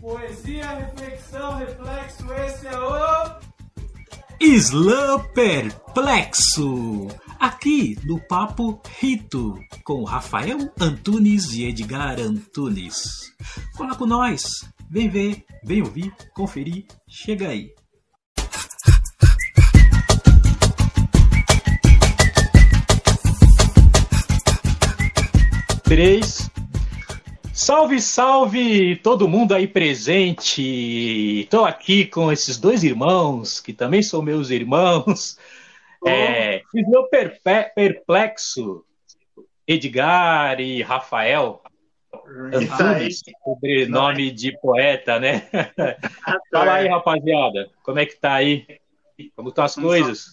Poesia, reflexão, reflexo, esse é o. Islã Perplexo. Aqui no Papo Rito, com Rafael Antunes e Edgar Antunes. Cola com nós, vem ver, vem ouvir, conferir, chega aí. Três. Salve, salve todo mundo aí presente. Estou aqui com esses dois irmãos, que também são meus irmãos. Oh. É, meu perplexo, Edgar e Rafael. Antunes, sobrenome de poeta, né? Fala aí, rapaziada. Como é que tá aí? Como estão as coisas?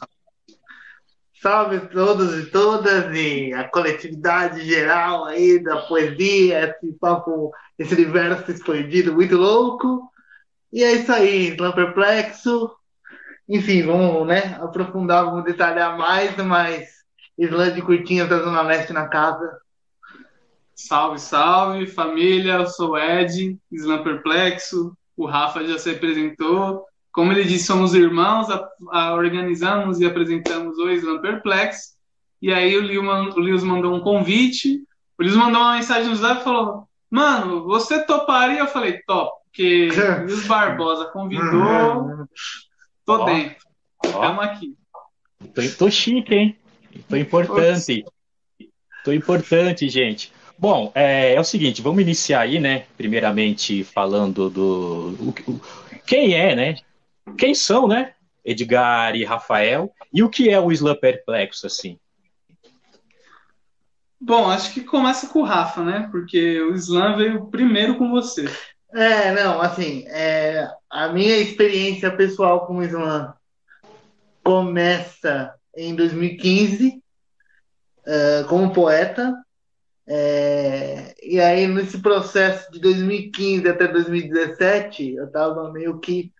Salve todos e todas e a coletividade geral aí da poesia, esse papo, esse universo expandido muito louco. E é isso aí, Slam Perplexo. Enfim, vamos né, aprofundar, vamos detalhar mais, mas Islã de Curtinhas da Zona Leste na casa. Salve, salve, família. Eu sou o Ed, Islã Perplexo. O Rafa já se apresentou. Como ele disse, somos irmãos, a, a organizamos e apresentamos o Slam Perplex. E aí o Lewis mandou um convite. O Lewis mandou uma mensagem no Zap e falou: Mano, você toparia? Eu falei: Top, porque Luiz Barbosa convidou. Tô dentro. Estamos aqui. Tô, tô chique, hein? Tô importante. Tô importante, gente. Bom, é, é, o seguinte, vamos iniciar aí, né? Primeiramente falando do o, o, quem é, né? Quem são, né? Edgar e Rafael. E o que é o Slam Perplexo, assim? Bom, acho que começa com o Rafa, né? Porque o Slam veio primeiro com você. É, não, assim, é, a minha experiência pessoal com o Slam começa em 2015 é, como poeta. É, e aí, nesse processo de 2015 até 2017, eu estava meio que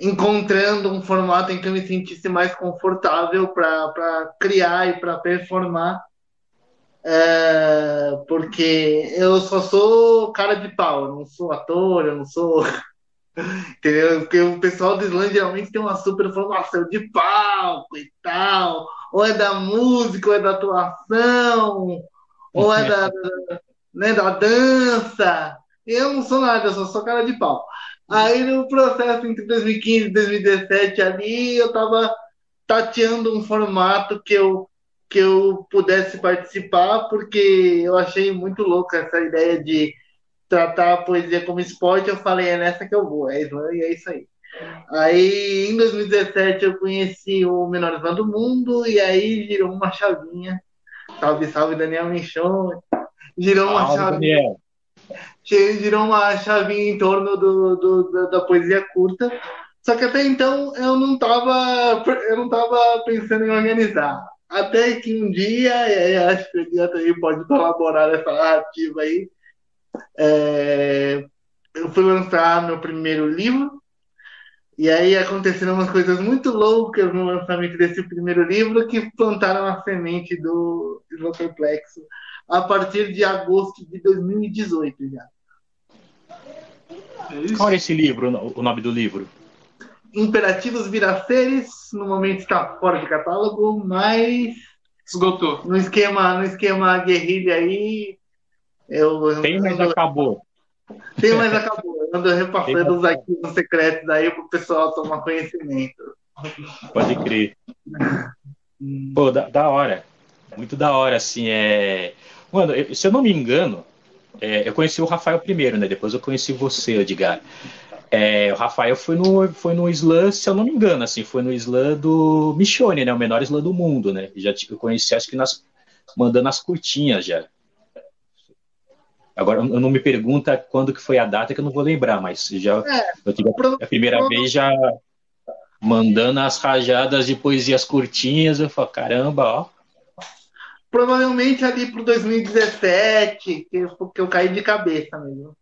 encontrando um formato em que eu me sentisse mais confortável para criar e para performar. É, porque eu só sou cara de pau, eu não sou ator, eu não sou. Entendeu? Porque o pessoal do Islândia geralmente tem uma super formação de palco e tal, ou é da música, ou é da atuação, ou é da, da, né, da dança. Eu não sou nada, eu só sou cara de pau. Aí no processo entre 2015 e 2017 ali, eu estava tateando um formato que eu, que eu pudesse participar, porque eu achei muito louca essa ideia de tratar a poesia como esporte. Eu falei, é nessa que eu vou, é, e é isso aí. Aí em 2017 eu conheci o Menor Ivan do Mundo, e aí girou uma chavinha. Salve, salve, Daniel Michon. Girou uma chavinha. Daniel girou uma chavinha em torno do, do da, poesia curta. Só que até então eu não estava eu não tava pensando em organizar. Até que um dia, e aí acho que o dia também pode colaborar nessa narrativa aí, é, eu fui lançar meu primeiro livro, e aí aconteceram umas coisas muito loucas no lançamento desse primeiro livro que plantaram a semente do Perplexo a partir de agosto de 2018 já. É Qual é esse livro, o nome do livro? Imperativos Viraceres, no momento está fora de catálogo, mas esgotou. No esquema, no esquema guerrilha aí, eu, tem, mas ando... acabou. Tem, mas acabou. Eu ando repassando os arquivos secretos aí para o pessoal tomar conhecimento. Pode crer. Pô, da, da hora. Muito da hora, assim, é... Mano, eu, se eu não me engano, é, eu conheci o Rafael primeiro, né? Depois eu conheci você, Edgar. É, o Rafael foi no, foi no slam, se eu não me engano, assim, foi no slam do Michone, né? O menor slam do mundo, né? Já eu conheci, acho que nas, mandando as curtinhas já. Agora, eu não me pergunta quando que foi a data, que eu não vou lembrar, mas já é, eu tive a, a primeira vez já mandando as rajadas de poesias curtinhas, eu falo, caramba, ó, Provavelmente ali pro 2017, que, que eu caí de cabeça mesmo.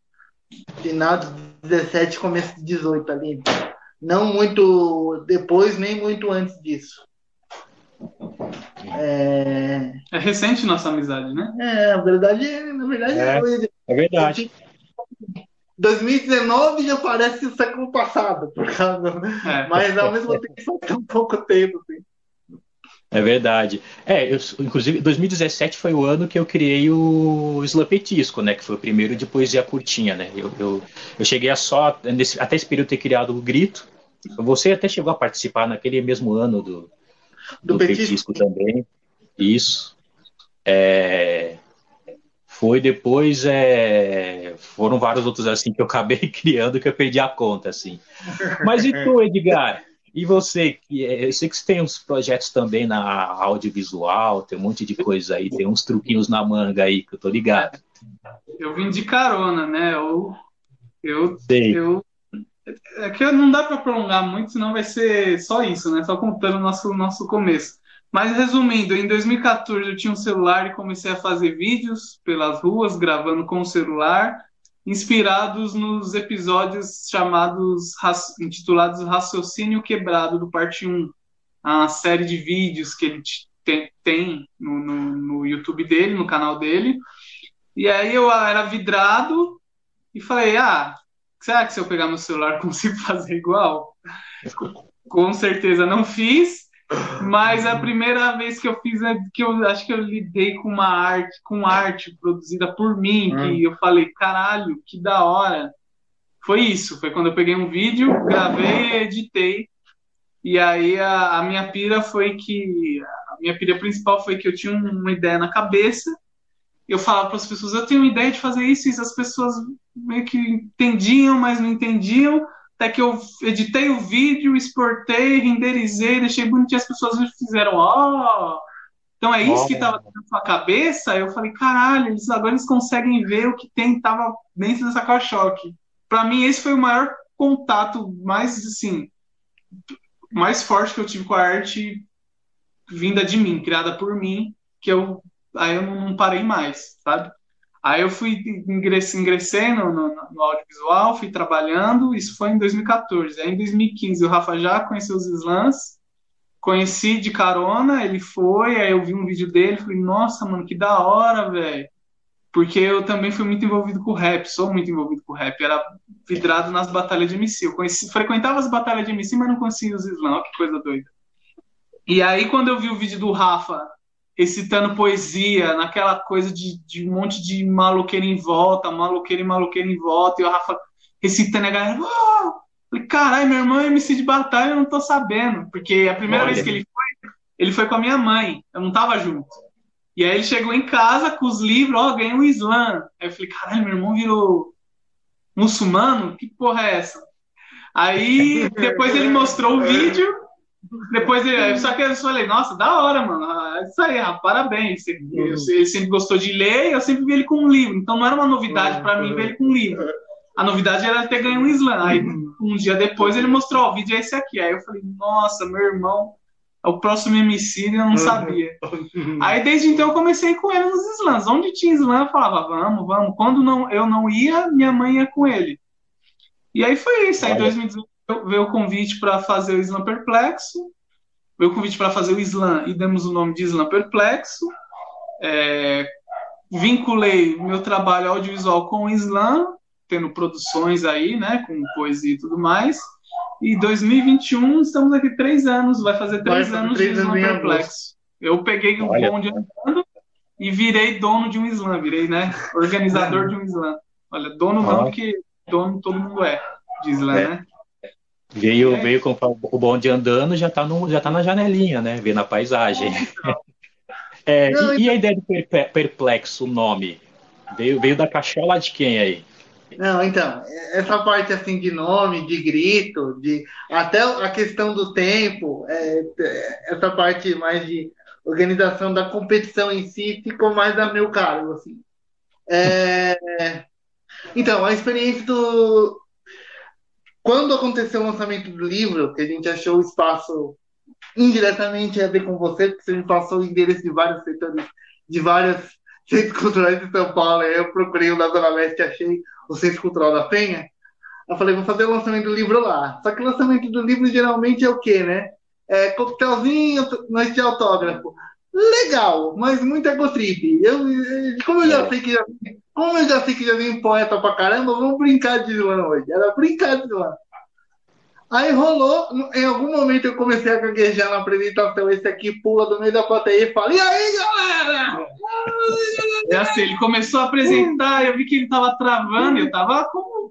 Final de 17, começo de 18 ali. Não muito depois, nem muito antes disso. É, é recente nossa amizade, né? É, na verdade, na verdade, é, eu, é verdade. 2019 já parece o século passado, por causa, é. mas ao mesmo tempo só tem um pouco tempo. Assim. É verdade. É, eu, inclusive, 2017 foi o ano que eu criei o Slapetisco, né? Que foi o primeiro de poesia curtinha, né? Eu, eu, eu cheguei a só, nesse, até esse período, ter criado o Grito. Você até chegou a participar naquele mesmo ano do, do, do petisco. petisco também. Isso. É, foi depois é, foram vários outros assim que eu acabei criando que eu perdi a conta assim mas e tu Edgar e você é, eu sei que você tem uns projetos também na audiovisual tem um monte de coisa aí tem uns truquinhos na manga aí que eu tô ligado. Eu vim de carona né? Eu eu, Sei. eu é que não dá para prolongar muito senão vai ser só isso né? Só contando o nosso nosso começo. Mas resumindo, em 2014 eu tinha um celular e comecei a fazer vídeos pelas ruas, gravando com o celular, inspirados nos episódios chamados intitulados Raciocínio Quebrado do parte 1, a série de vídeos que ele tem, no, no, no YouTube dele, no canal dele. E aí eu era vidrado e falei, ah, será que se eu pegar meu celular consigo fazer igual? Com certeza não fiz. Mas a primeira vez que eu fiz é que eu acho que eu lidei com uma arte, com arte produzida por mim, hum. que eu falei, caralho, que da hora. Foi isso, foi quando eu peguei um vídeo, gravei, editei. E aí a, a minha pira foi que a minha pira principal foi que eu tinha uma ideia na cabeça. Eu falava para as pessoas, eu tenho uma ideia de fazer isso, e as pessoas meio que entendiam, mas não entendiam até que eu editei o vídeo, exportei, renderizei, deixei bonitinho, as pessoas fizeram, ó, oh! então é isso oh, que estava na sua cabeça? Eu falei, caralho, eles, agora eles conseguem ver o que tem, tava dentro dessa caixoque. Para mim, esse foi o maior contato, mais assim, mais forte que eu tive com a arte vinda de mim, criada por mim, que eu aí eu não parei mais, sabe? Aí eu fui ingressei, no, no, no, audiovisual, fui trabalhando, isso foi em 2014. Aí em 2015 o Rafa já conheceu os slams, conheci de carona, ele foi, aí eu vi um vídeo dele, falei, nossa, mano, que da hora, velho. Porque eu também fui muito envolvido com rap, sou muito envolvido com rap, era vidrado nas batalhas de MC. Eu conheci, frequentava as batalhas de MC, mas não conhecia os slams, que coisa doida. E aí quando eu vi o vídeo do Rafa recitando poesia, naquela coisa de, de um monte de maloqueiro em volta, maloqueiro e maloqueiro em volta, e o Rafa recitando a galera. Oh! Falei, caralho, meu irmão é MC de batalha, eu não tô sabendo. Porque a primeira Olha. vez que ele foi, ele foi com a minha mãe, eu não tava junto. E aí ele chegou em casa com os livros, ó, oh, ganhei um Islã. Aí eu falei, caralho, meu irmão virou muçulmano? Que porra é essa? Aí depois ele mostrou o vídeo depois, só que eu falei, nossa, da hora, mano. Ah, isso aí, ah, parabéns. Ele, uhum. ele sempre gostou de ler, eu sempre vi ele com um livro. Então não era uma novidade para mim ver ele com um livro. A novidade era ter ganho um slam. Aí um dia depois ele mostrou, ó, o vídeo é esse aqui. Aí eu falei, nossa, meu irmão é o próximo MC, eu não uhum. sabia. Aí desde então eu comecei com ele nos slams. Onde tinha slam, eu falava, vamos, vamos. Quando não, eu não ia, minha mãe ia com ele. E aí foi isso. Aí em 2018 veio o convite para fazer o Slam Perplexo, veio o convite para fazer o Slam e demos o nome de Slam Perplexo. É, vinculei meu trabalho audiovisual com o Slam, tendo produções aí, né, com poesia e tudo mais. E 2021, estamos aqui três anos, vai fazer três vai anos três de Slam Perplexo. Eu peguei um Olha. bonde andando e virei dono de um Slam, virei, né, organizador de um Slam. Olha, dono não, porque dono todo mundo é de Slam, é. né? Veio, é. veio com o bonde andando, já está já tá na janelinha, né? Vendo a paisagem. É, Não, e, e, a ideia de perplexo, o nome? Veio, veio da cachola de quem aí? Não, então, essa parte assim de nome, de grito, de até a questão do tempo, é, essa parte mais de organização da competição em si ficou mais a meu cargo, assim. É, então, a experiência do, quando aconteceu o lançamento do livro, que a gente achou o espaço indiretamente a ver com você, porque você me passou o endereço de vários setores, de vários centros culturais de São Paulo, eu procurei o da Zona Leste, achei o Centro Cultural da Penha. Eu falei, vou fazer o lançamento do livro lá. Só que o lançamento do livro geralmente é o quê, né? É coquetelzinho, nós de autógrafo. Legal, mas muito egotrip. Eu, como eu já é. sei que já como eu já sei que já vim poeta pra caramba, vamos brincar de slam hoje. Era brincar de slam. Aí rolou, em algum momento eu comecei a gaguejar na apresentação, esse aqui pula do meio da plateia e fala, e aí, galera? É assim, ele começou a apresentar, eu vi que ele tava travando, eu tava como.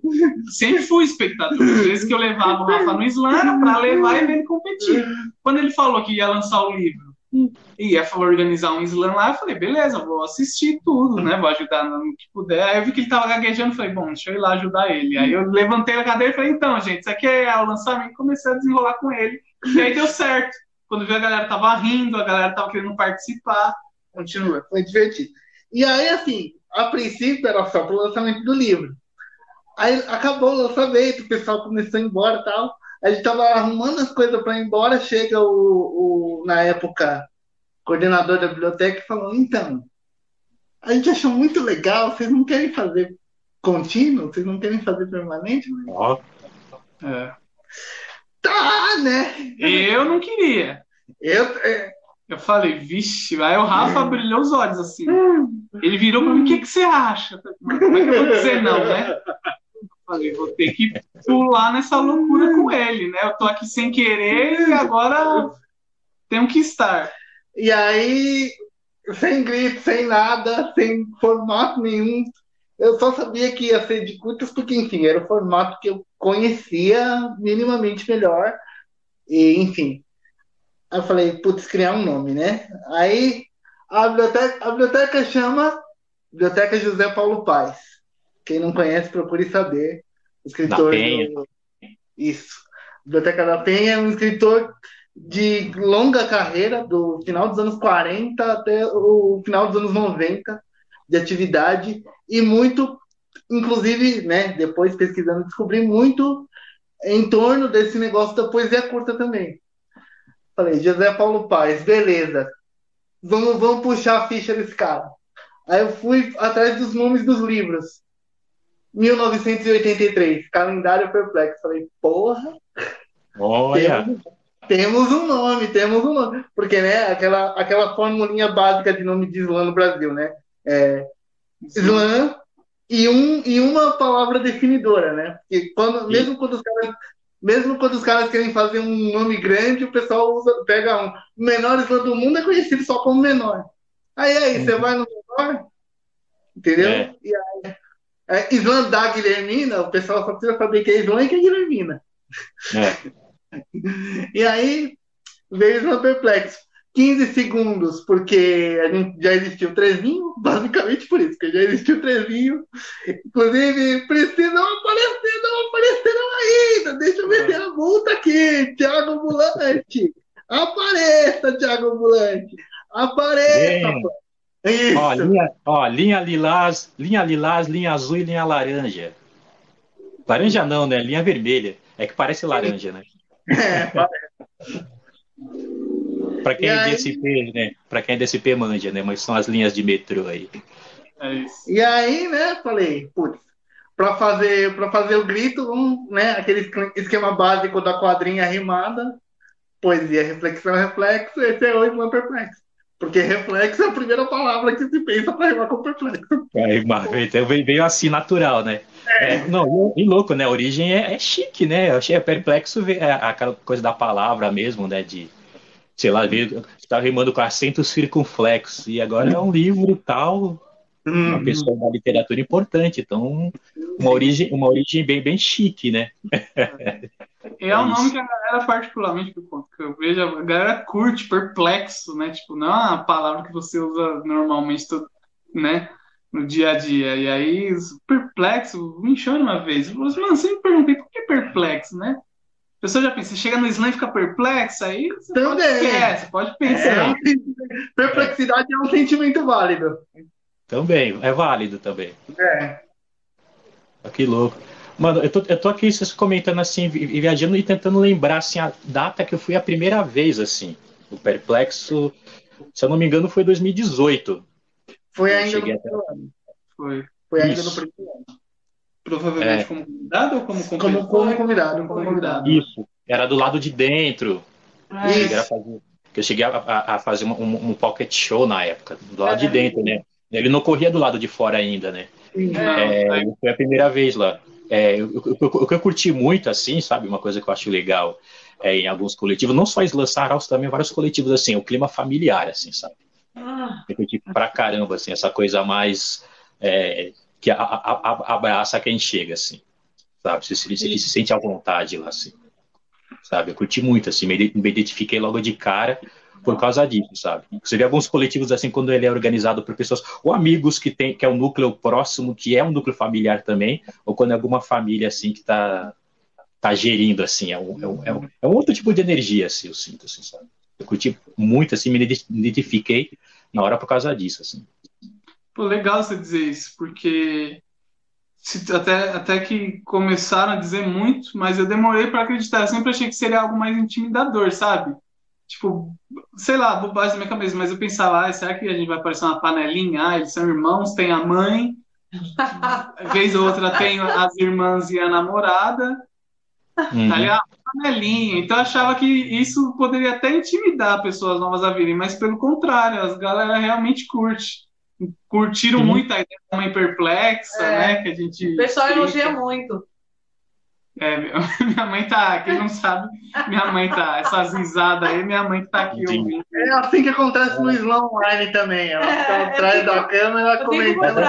Sempre fui espectador. Às vezes que eu levava o Rafa no slam era pra levar e ver ele competir. Quando ele falou que ia lançar o livro e ia organizar um slam lá, eu falei, beleza, vou assistir tudo, né? Vou ajudar no que puder. Aí eu vi que ele tava gaguejando, falei, bom, deixa eu ir lá ajudar ele. Aí eu levantei a cadeira e falei, então, gente, isso aqui é o lançamento, comecei a desenrolar com ele. E aí deu certo. Quando vi a galera tava rindo, a galera tava querendo participar. Continua. Foi divertido. E aí, assim, a princípio era só pro lançamento do livro. Aí acabou o lançamento, o pessoal começou a ir embora e tal. A gente tava arrumando as coisas para ir embora, chega o, o, na época, coordenador da biblioteca e falou, então, a gente achou muito legal, vocês não querem fazer contínuo? Vocês não querem fazer permanente? Ó, É. Tá, né? Eu não queria. Eu, é, Eu falei, vixe, aí o Rafa brilhou os olhos assim. Ele virou pra mim, o que, que você acha? Mas Como é que eu vou dizer não, né? Falei, vou ter que pular nessa loucura com ele, né? Eu tô aqui sem querer e agora tenho que estar. E aí, sem grito, sem nada, sem formato nenhum, eu só sabia que ia ser de curtas, porque, enfim, era o formato que eu conhecia minimamente melhor. E, enfim. Eu falei, putz, criar um nome, né? Aí a biblioteca, a biblioteca chama Biblioteca José Paulo Paz. Quem não conhece, procure saber. Escritor Da Penha. do- Isso. Biblioteca da Penha é um escritor de longa carreira, do final dos anos 40 até o final dos anos 90, de atividade, e muito, inclusive, né, depois pesquisando, descobri muito em torno desse negócio da poesia curta também. Falei, José Paulo Paz, beleza. Vamos, vamos puxar a ficha desse cara. Aí eu fui atrás dos nomes dos livros. 1983, Calendário Perplexo. Falei, porra, olha. temos, temos um nome, temos um nome. Porque, né, aquela, aquela formulinha básica de nome de slam no Brasil, né? É, slam e, um, e uma palavra definidora, né? Porque quando, mesmo quando os caras. Mesmo quando os caras querem fazer um nome grande, o pessoal usa, pega um. O menor slam do mundo é conhecido só como menor. Aí aí, você vai no menor, entendeu? É. E aí, é, da Guilhermina, o pessoal só precisa saber que é slam e que é Guilhermina. É. E aí veio Slam Perplexo. 15 segundos, porque a gente já existiu trezinho, basicamente por isso, que já existiu trezinho. Inclusive, precisam aparecer, não apareceram ainda. Deixa eu meter a multa aqui, Thiago Ambulante. Apareça, Thiago Ambulante. Apareça, Bem. Isso. Ó, linha, ó, linha lilás, linha lilás, linha azul e linha laranja. Laranja não, né? Linha vermelha. É que parece laranja, né? É, Pra quem E é aí? DSP, né? Pra quem é DSP manja, né? Mas são as linhas de metrô aí. É isso. E aí, né, falei, putz, pra fazer, pra fazer o grito, um, né, aquele esquema básico da quadrinha rimada, poesia, reflexão, reflexo, esse é o Slam Perplexo. Porque reflexo é a primeira palavra que se pensa pra rimar com perplexo. Aí, mas então veio assim natural, né? É, não, e louco, né? A origem é, é chique, né? Eu achei perplexo ver é, aquela coisa da palavra mesmo, né? De, sei lá, veio, tá rimando com acento circunflexo. E agora é um livro e tal, uma pessoa da literatura importante. Então, uma origem, uma origem bem, bem chique, né? É um É nome que a galera, particularmente, que eu, que eu vejo, a galera curte, perplexo, né? Tipo, não é uma palavra que você usa normalmente, todo, né? No dia a dia. E aí, perplexo, me encheu uma vez. Eu falei assim, mano, sempre perguntei por que perplexo, né? A pessoa já pensa, você chega no slam e fica perplexo, aí você pode, Também. é, você pode É pensar. sentimento- perplexidade é um sentimento válido. Também, é válido também. É. Ah, Que louco. Mano, eu tô, eu tô aqui vocês comentando assim, vi- viajando e tentando lembrar assim, a data que eu fui a primeira vez, assim. O Perplexo, se eu não me engano, foi 2018. Foi Eu ainda no cheguei até- primeiro ano. Foi. Foi ainda Isso. no primeiro ano. Provavelmente É. como convidado ou como Como, competidor? como convidado, como convidado. Isso. Era do lado de dentro. É, Eu cheguei a fazer, que eu cheguei a, a- a fazer um, um- pocket show na época, do lado de dentro, né? Ele não corria do lado de fora ainda, né? É, foi a primeira vez lá. É, o que eu curti muito, assim, sabe? Uma coisa que eu acho legal é, em alguns coletivos, não só Slam Saraus, também vários coletivos, assim, o clima familiar, assim, sabe? Ah. Eu curti pra caramba, assim, essa coisa mais é, que a, a, a, abraça quem chega, assim, sabe? Você, você, você se sente à vontade lá, assim, sabe? Eu curti muito, assim, me, me identifiquei logo de cara por causa disso, sabe? Você vê alguns coletivos assim quando ele é organizado por pessoas ou amigos que tem que é um núcleo próximo, que é um núcleo familiar também, ou quando é alguma família assim que está tá gerindo assim, é um, é um, é um, é um outro tipo de energia, assim, eu sinto, assim, sabe? Eu curti muito, assim, me identifiquei na hora por causa disso, assim. Pô, legal você dizer isso, porque até, até que começaram a dizer muito, mas eu demorei para acreditar. Eu sempre achei que seria algo mais intimidador, sabe? Tipo, sei lá, bobagem na minha cabeça, mas eu pensava, ah, será que a gente vai parecer uma panelinha? Ah, eles são irmãos, tem a mãe, vez ou outra tem as irmãs e a namorada, uhum. tá ligado? Panelinha. Então eu achava que isso poderia até intimidar pessoas novas a virem, mas pelo contrário, as galera realmente curte. Curtiram uhum. muito a ideia da mãe perplexa, é. né? Que a gente. O pessoal elogia muito. É, minha mãe tá, quem não sabe, minha mãe tá, essas risadas aí, minha mãe tá aqui ouvindo. É assim que acontece no Slam Online também, ela fica é, atrás da câmera comentando.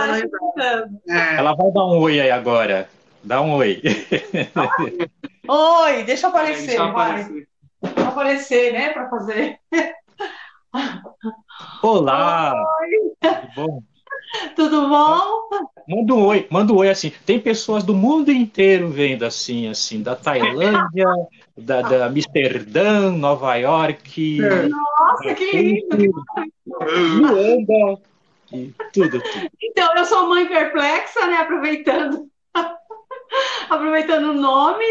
É. Ela vai dar um oi aí agora, dá um oi. Oi, deixa eu aparecer, deixa eu aparecer. Vai. aparecer, né, para fazer. Olá! Oi. Tudo bom? Tudo bom? Manda um oi, manda um oi assim. Tem pessoas do mundo inteiro vendo assim, assim, da Tailândia, da, da Amsterdã, Nova York. Nossa, que lindo! Luanda, e tudo, tudo. Então, eu sou mãe perplexa, né? Aproveitando, aproveitando o nome.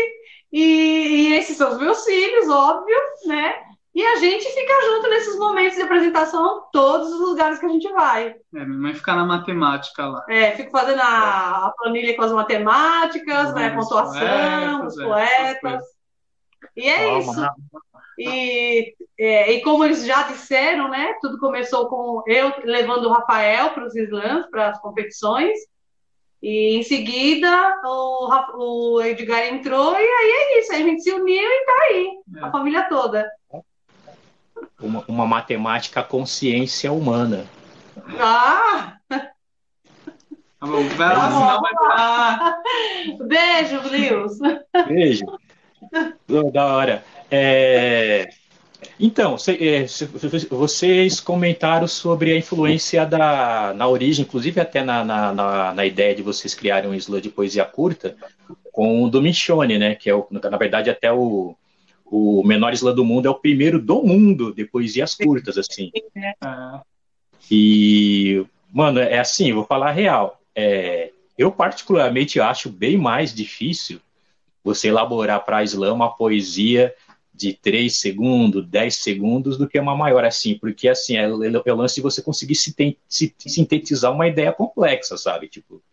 E, e esses são os meus filhos, óbvio, né? E a gente fica junto nesses momentos de apresentação, todos os lugares que a gente vai. É, minha mãe fica na matemática lá. É, fico fazendo a, a planilha com as matemáticas, né, a pontuação, os poetas. É, e é isso. E, é, e como eles já disseram, né, tudo começou com eu levando o Rafael para os slams, para as competições. E em seguida o, o Edgar entrou e aí é isso, a gente se uniu e tá aí, é. a família toda uma, uma matemática consciência humana. Ah! Tá bom, vai lá, senão vai pra... Beijo, Lius. Beijo. Da hora. É... Então, é, vocês comentaram sobre a influência da, na origem, inclusive até na, na, na ideia de vocês criarem um slam de poesia curta, com o do Michone, né? Que é, o, na verdade, até o, o Menor Islã do Mundo é o primeiro do mundo de poesias curtas, assim. E, mano, é assim, vou falar a real. É, eu particularmente acho bem mais difícil você elaborar para Islã uma poesia de 3 segundos, 10 segundos, do que uma maior, assim, porque, assim, é, é o lance de você conseguir sintetizar uma ideia complexa, sabe? Tipo,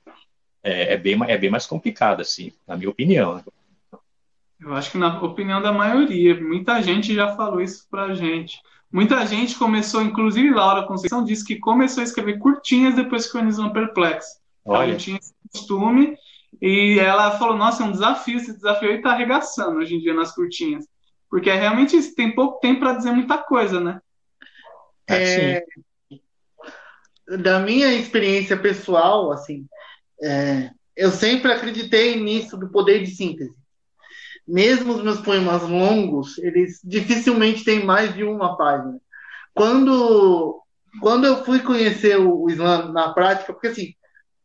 é, é, bem, é bem mais complicado, assim, na minha opinião. Né? Eu acho que na opinião da maioria, muita gente já falou isso pra gente. Muita gente começou, inclusive Laura Conceição disse que começou a escrever curtinhas depois que conheceu um Perplexo. Olha. Ela tinha esse costume e ela falou, nossa, é um desafio, esse desafio aí tá arregaçando hoje em dia nas curtinhas. Porque é realmente isso, tem pouco tempo para dizer muita coisa, né? É, da minha experiência pessoal, assim, é, eu sempre acreditei nisso do poder de síntese mesmo os meus poemas longos, eles dificilmente têm mais de uma página. Quando, quando eu fui conhecer o, o Islã na prática, porque assim,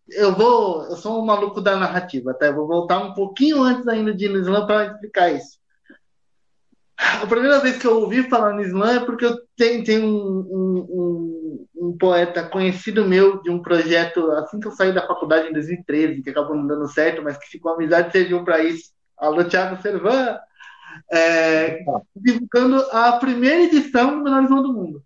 eu vou, eu sou um maluco da narrativa, tá? Eu vou voltar um pouquinho antes ainda de ir no Islã para explicar isso. A primeira vez que eu ouvi falar no Islã é porque eu tenho, tenho um, um, um, um, poeta conhecido meu de um projeto, assim que eu saí da faculdade em 2013, que acabou não dando certo, mas que ficou amizade serviu para isso, alô Thiago Servan, é, divulgando a primeira edição do Menor Islã do Mundo,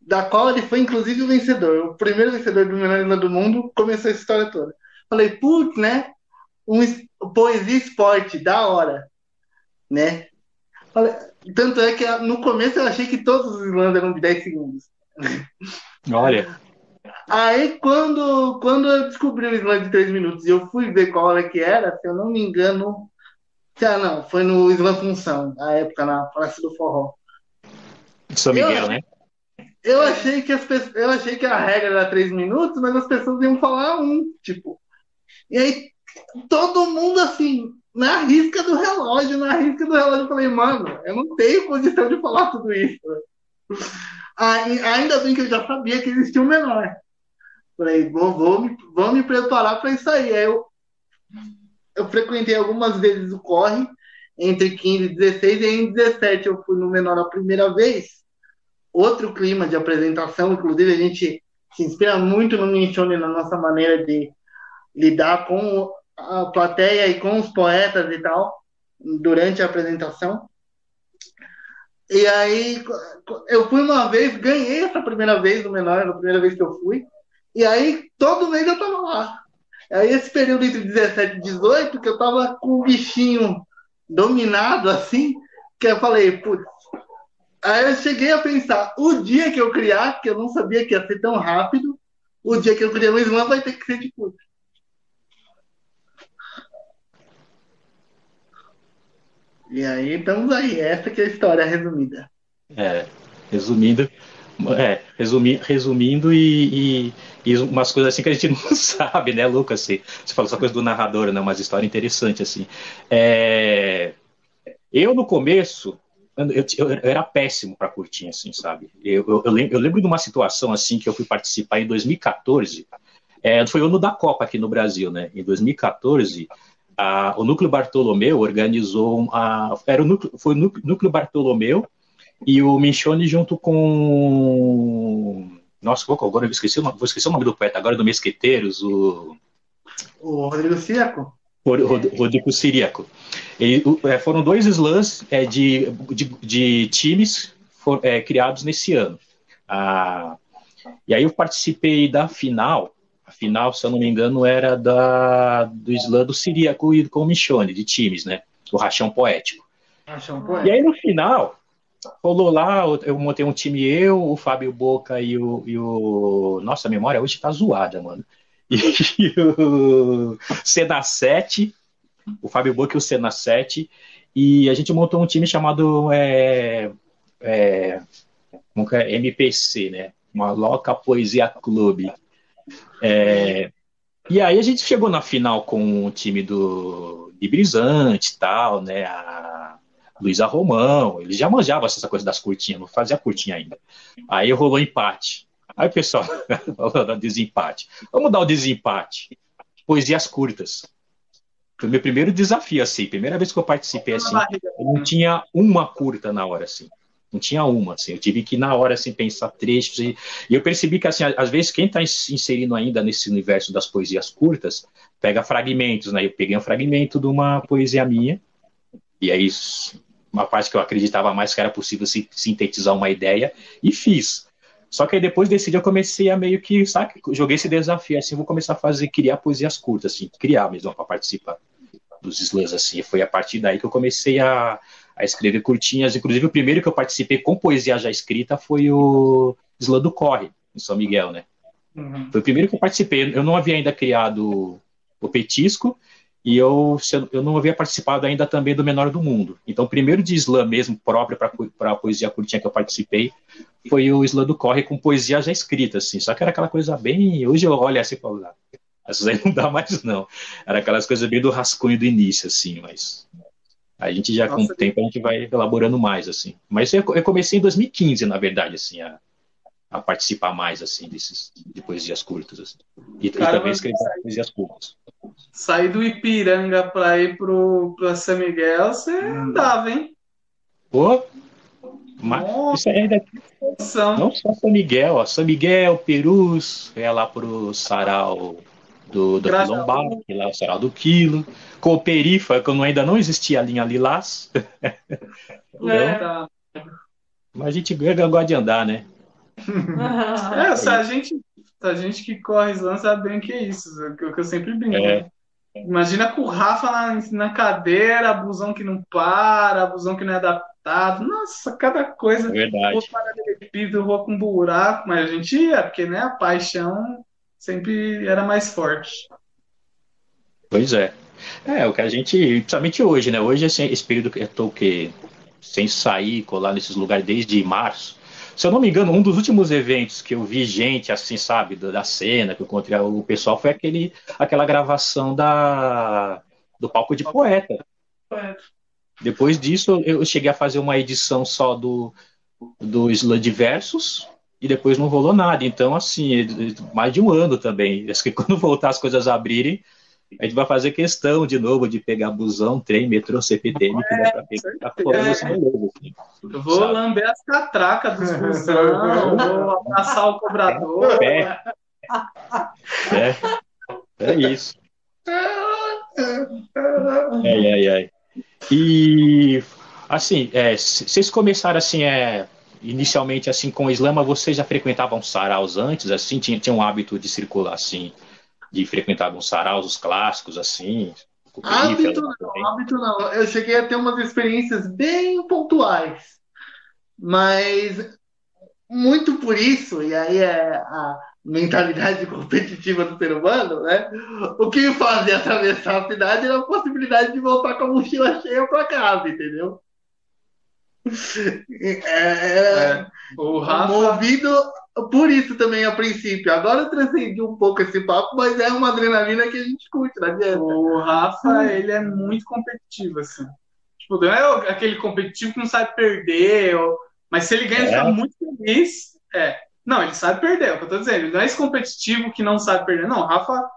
da qual ele foi inclusive o vencedor. O primeiro vencedor do Menor Islã do Mundo começou essa história toda. Falei, putz, né? Um, poesia esporte, da hora, né? Falei, tanto é que no começo eu achei que todos os slams eram de 10 segundos. Olha. Aí quando, quando eu descobri o slam de 3 minutos e eu fui ver qual hora que era, se eu não me engano. Ah, não, foi no Slam Função, na época, na Praça do Forró. São Miguel, eu, né? Eu achei, que as eu achei que a regra era 3 minutos, mas as pessoas iam falar um, tipo. E aí, todo mundo assim, na risca do relógio, na risca do relógio, eu falei, mano, eu não tenho condição de falar tudo isso. Ainda bem que eu já sabia que existia um menor. Falei, vou, vou, me, vou me preparar para isso aí. Aí eu, eu frequentei algumas vezes o corre, entre 15 e 16, e em 17 eu fui no menor a primeira vez. Outro clima de apresentação, inclusive a gente se inspira muito no Minchone na nossa maneira de lidar com a plateia e com os poetas e tal, durante a apresentação. E aí, eu fui uma vez, ganhei essa primeira vez no menor, a primeira vez que eu fui. E aí, todo mês eu tava lá. Aí, esse período entre 17 e 18, que eu tava com o bichinho dominado assim, que eu falei, putz. Aí eu cheguei a pensar, o dia que eu criar, que eu não sabia que ia ser tão rápido, o dia que eu criar o slam vai ter que ser de puta. E aí estamos aí, essa que é a história resumida. É, resumindo, é, resumi, resumindo e, e, e, umas coisas assim que a gente não sabe, né, Lucas? Você, falou essa coisa do narrador, né? Umas histórias interessantes, assim. É, eu, no começo, eu, eu, eu era péssimo para curtir, assim, sabe? Eu, eu, lembro, de uma situação, assim, que eu fui participar em 2014, é, foi o ano da Copa aqui no Brasil, né? Em 2014, a, o Núcleo Bartolomeu organizou, a, era o núcleo, foi o Núcleo Bartolomeu e o Michone junto com. Nossa, agora eu esqueci, vou esquecer o nome do poeta, agora do Mesqueteiros, o. O Rodrigo Siriaco. Rodrigo Siriaco. E, é, foram dois slams é, de, de, de, times for, é, criados nesse ano. Ah, e aí eu participei da final. A final, se eu não me engano, era da, do slam do Siriaco e com o Michone, de times, né? O Rachão Poético. Rachão Poético. E aí no final, rolou lá, eu montei um time, eu, o Fábio Boca e o. E o... Nossa, a memória hoje tá zoada, mano. E, o Cena 7, o Fábio Boca e o Cena 7, e a gente montou um time chamado é, é, é, MPC, né? Uma Loca Poesia Clube. É, e aí a gente chegou na final com o time do de e tal, né? A, Luísa Romão, ele já manjava essa coisa das curtinhas, não fazia curtinha ainda. Aí rolou empate. Aí pessoal desempate. Vamos dar o desempate. Poesias curtas. Foi meu primeiro desafio, assim. Primeira vez que eu participei, assim. Eu não tinha uma curta na hora, assim. Não tinha uma, assim. Eu tive que, na hora, assim, pensar trechos. E, e eu percebi que, assim, às vezes, quem está inserindo ainda nesse universo das poesias curtas, pega fragmentos, né? Eu peguei um fragmento de uma poesia minha, e aí uma parte que eu acreditava mais que era possível sintetizar uma ideia, e fiz. Só que aí depois desse dia eu comecei a meio que, sabe, joguei esse desafio, assim, vou começar a fazer, criar poesias curtas, assim, criar mesmo para participar dos slams, assim. Foi a partir daí que eu comecei a, a escrever curtinhas. Inclusive, o primeiro que eu participei com poesia já escrita foi o Slam do Corre, em São Miguel, né? Uhum. Foi o primeiro que eu participei. Eu não havia ainda criado o Petisco, e eu, eu não havia participado ainda também do Menor do Mundo. Então, o primeiro de slam mesmo, próprio para a poesia curtinha que eu participei, foi o slam do Corre com poesia já escrita, assim. Só que era aquela coisa bem... Hoje eu olho assim e falo, ah, essas aí não dá mais não. Era aquelas coisas bem do rascunho do início, assim, mas... A gente já, Nossa, com o tempo, a gente vai elaborando mais, assim. Mas eu, eu comecei em 2015, na verdade, assim, a, a participar mais, assim, desses, de poesias curtas, assim. E, Cara, e também escrever poesias curtas sair do Ipiranga para ir pro, pra São Miguel, você hum. andava, hein? Pô, mas isso aí ainda São. não só São Miguel, ó, São Miguel, Perus, é lá pro sarau do, do Quilombar, que lá é o sarau do Quilo, Cooperifa, quando ainda não existia a linha Lilás. então, é, tá. Mas a gente gosta de andar, né? é, se a gente a gente que corre slam sabe bem o que é isso, o que eu sempre brinco. É. Né? Imagina com o Rafa na, na cadeira, abusão que não para, abusão que não é adaptado. Nossa, cada coisa. Verdade. espírito rua com buraco, mas a gente ia, porque né, a paixão sempre era mais forte. Pois é. É, o que a gente, principalmente hoje, né? Hoje, assim, esse período que eu tô que, sem sair, colar nesses lugares desde março. Se eu não me engano, um dos últimos eventos que eu vi gente, assim, sabe, da cena, que eu encontrei o pessoal, foi aquele, aquela gravação da, do palco de poeta. Depois disso, eu cheguei a fazer uma edição só do, do Sludge Versus, e depois não rolou nada. Então, assim, mais de um ano também. Acho que quando voltar as coisas a abrirem, a gente vai fazer questão de novo de pegar busão, trem, metrô, CPTM, que dá pra pegar é. assim, Eu vou sabe? lamber as catracas dos busão, vou abraçar o cobrador. É. é. É isso. Ai, ai, ai. E assim, é, vocês começaram assim, é, inicialmente assim com o Islama, vocês já frequentavam saraus antes, assim, tinha, tinha um hábito de circular assim, de frequentar alguns saraus, os clássicos, assim? Hábito não, hábito não. Eu cheguei a ter umas experiências bem pontuais, mas muito por isso, e aí é a mentalidade competitiva do ser humano, né? O que me fazia atravessar a cidade era a possibilidade de voltar com a mochila cheia para casa, entendeu? É, é, o Rafa... Movido por isso também a princípio. Agora eu transcendi um pouco esse papo, mas é uma adrenalina que a gente curte, não adianta. O Rafa, ele é muito competitivo, assim. Tipo, não é aquele competitivo que não sabe perder, ou... mas se ele ganha, é. ele fica muito feliz. É. Não, ele sabe perder, é o que eu tô dizendo. Ele não é esse competitivo que não sabe perder. Não, o Rafa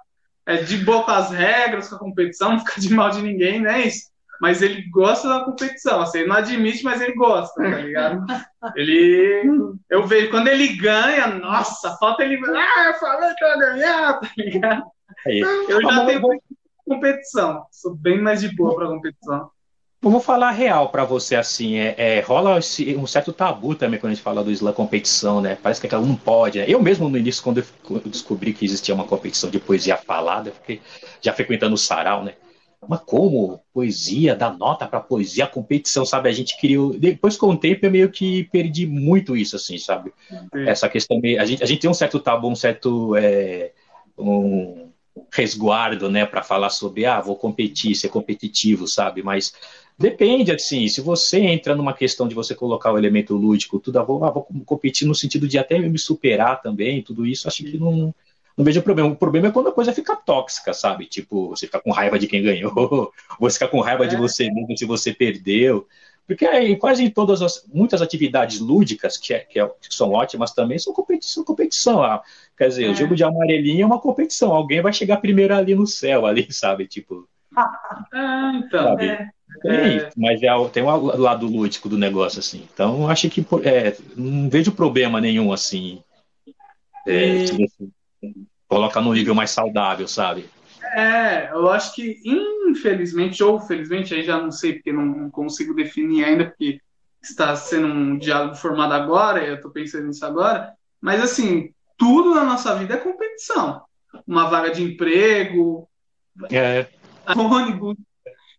é de boa com as regras, com a competição, não fica de mal de ninguém, não é isso mas ele gosta da competição. Assim, ele não admite, mas ele gosta, tá ligado? ele. Eu vejo, quando ele ganha, nossa, falta ele. Ah, eu falei que eu ia ganhar, tá ligado? Aí. Eu já tenho vou... competição. Sou bem mais de boa pra competição. Eu vou falar real para você assim, é, é rola esse, um certo tabu também quando a gente fala do slam competição, né? Parece que aquela não pode. Né? Eu mesmo no início quando eu descobri que existia uma competição de poesia falada, fiquei já frequentando o sarau, né? Mas como poesia, dar nota para poesia, a competição, sabe? A gente criou. Depois, com o tempo, eu meio que perdi muito isso, assim, sabe? Sim. Essa questão. Meio... A, gente, a gente tem um certo tabu, um certo. É, um resguardo, né, para falar sobre, ah, vou competir, ser competitivo, sabe? Mas depende, assim, se você entra numa questão de você colocar o elemento lúdico, tudo, ah, vou, ah, vou competir no sentido de até me superar também, tudo isso, acho que não não vejo problema. O problema é quando a coisa fica tóxica, sabe? Tipo, você fica com raiva de quem ganhou, você fica com raiva é. de você mesmo se você perdeu. Porque é, quase todas as muitas atividades lúdicas, que, é, que, é, que são ótimas também, são competição. competição ah, quer dizer, é. o jogo de amarelinho é uma competição. Alguém vai chegar primeiro ali no céu, ali, sabe? Tipo. Ah, então. Sabe? É. É, mas é, tem um lado lúdico do negócio, assim. Então, acho que é, não vejo problema nenhum, assim. É, e coloca no nível mais saudável, sabe? É, eu acho que infelizmente ou felizmente, aí já não sei porque não consigo definir ainda, porque está sendo um diálogo formado agora, eu estou pensando nisso agora, mas assim, tudo na nossa vida é competição. Uma vaga de emprego, é. ônibus,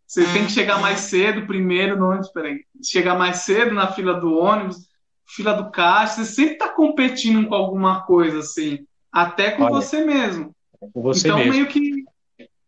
você tem que chegar mais cedo primeiro no ônibus, peraí, chegar mais cedo na fila do ônibus, fila do caixa, você sempre está competindo com alguma coisa assim até com Olha, você mesmo. Com você então, mesmo. meio que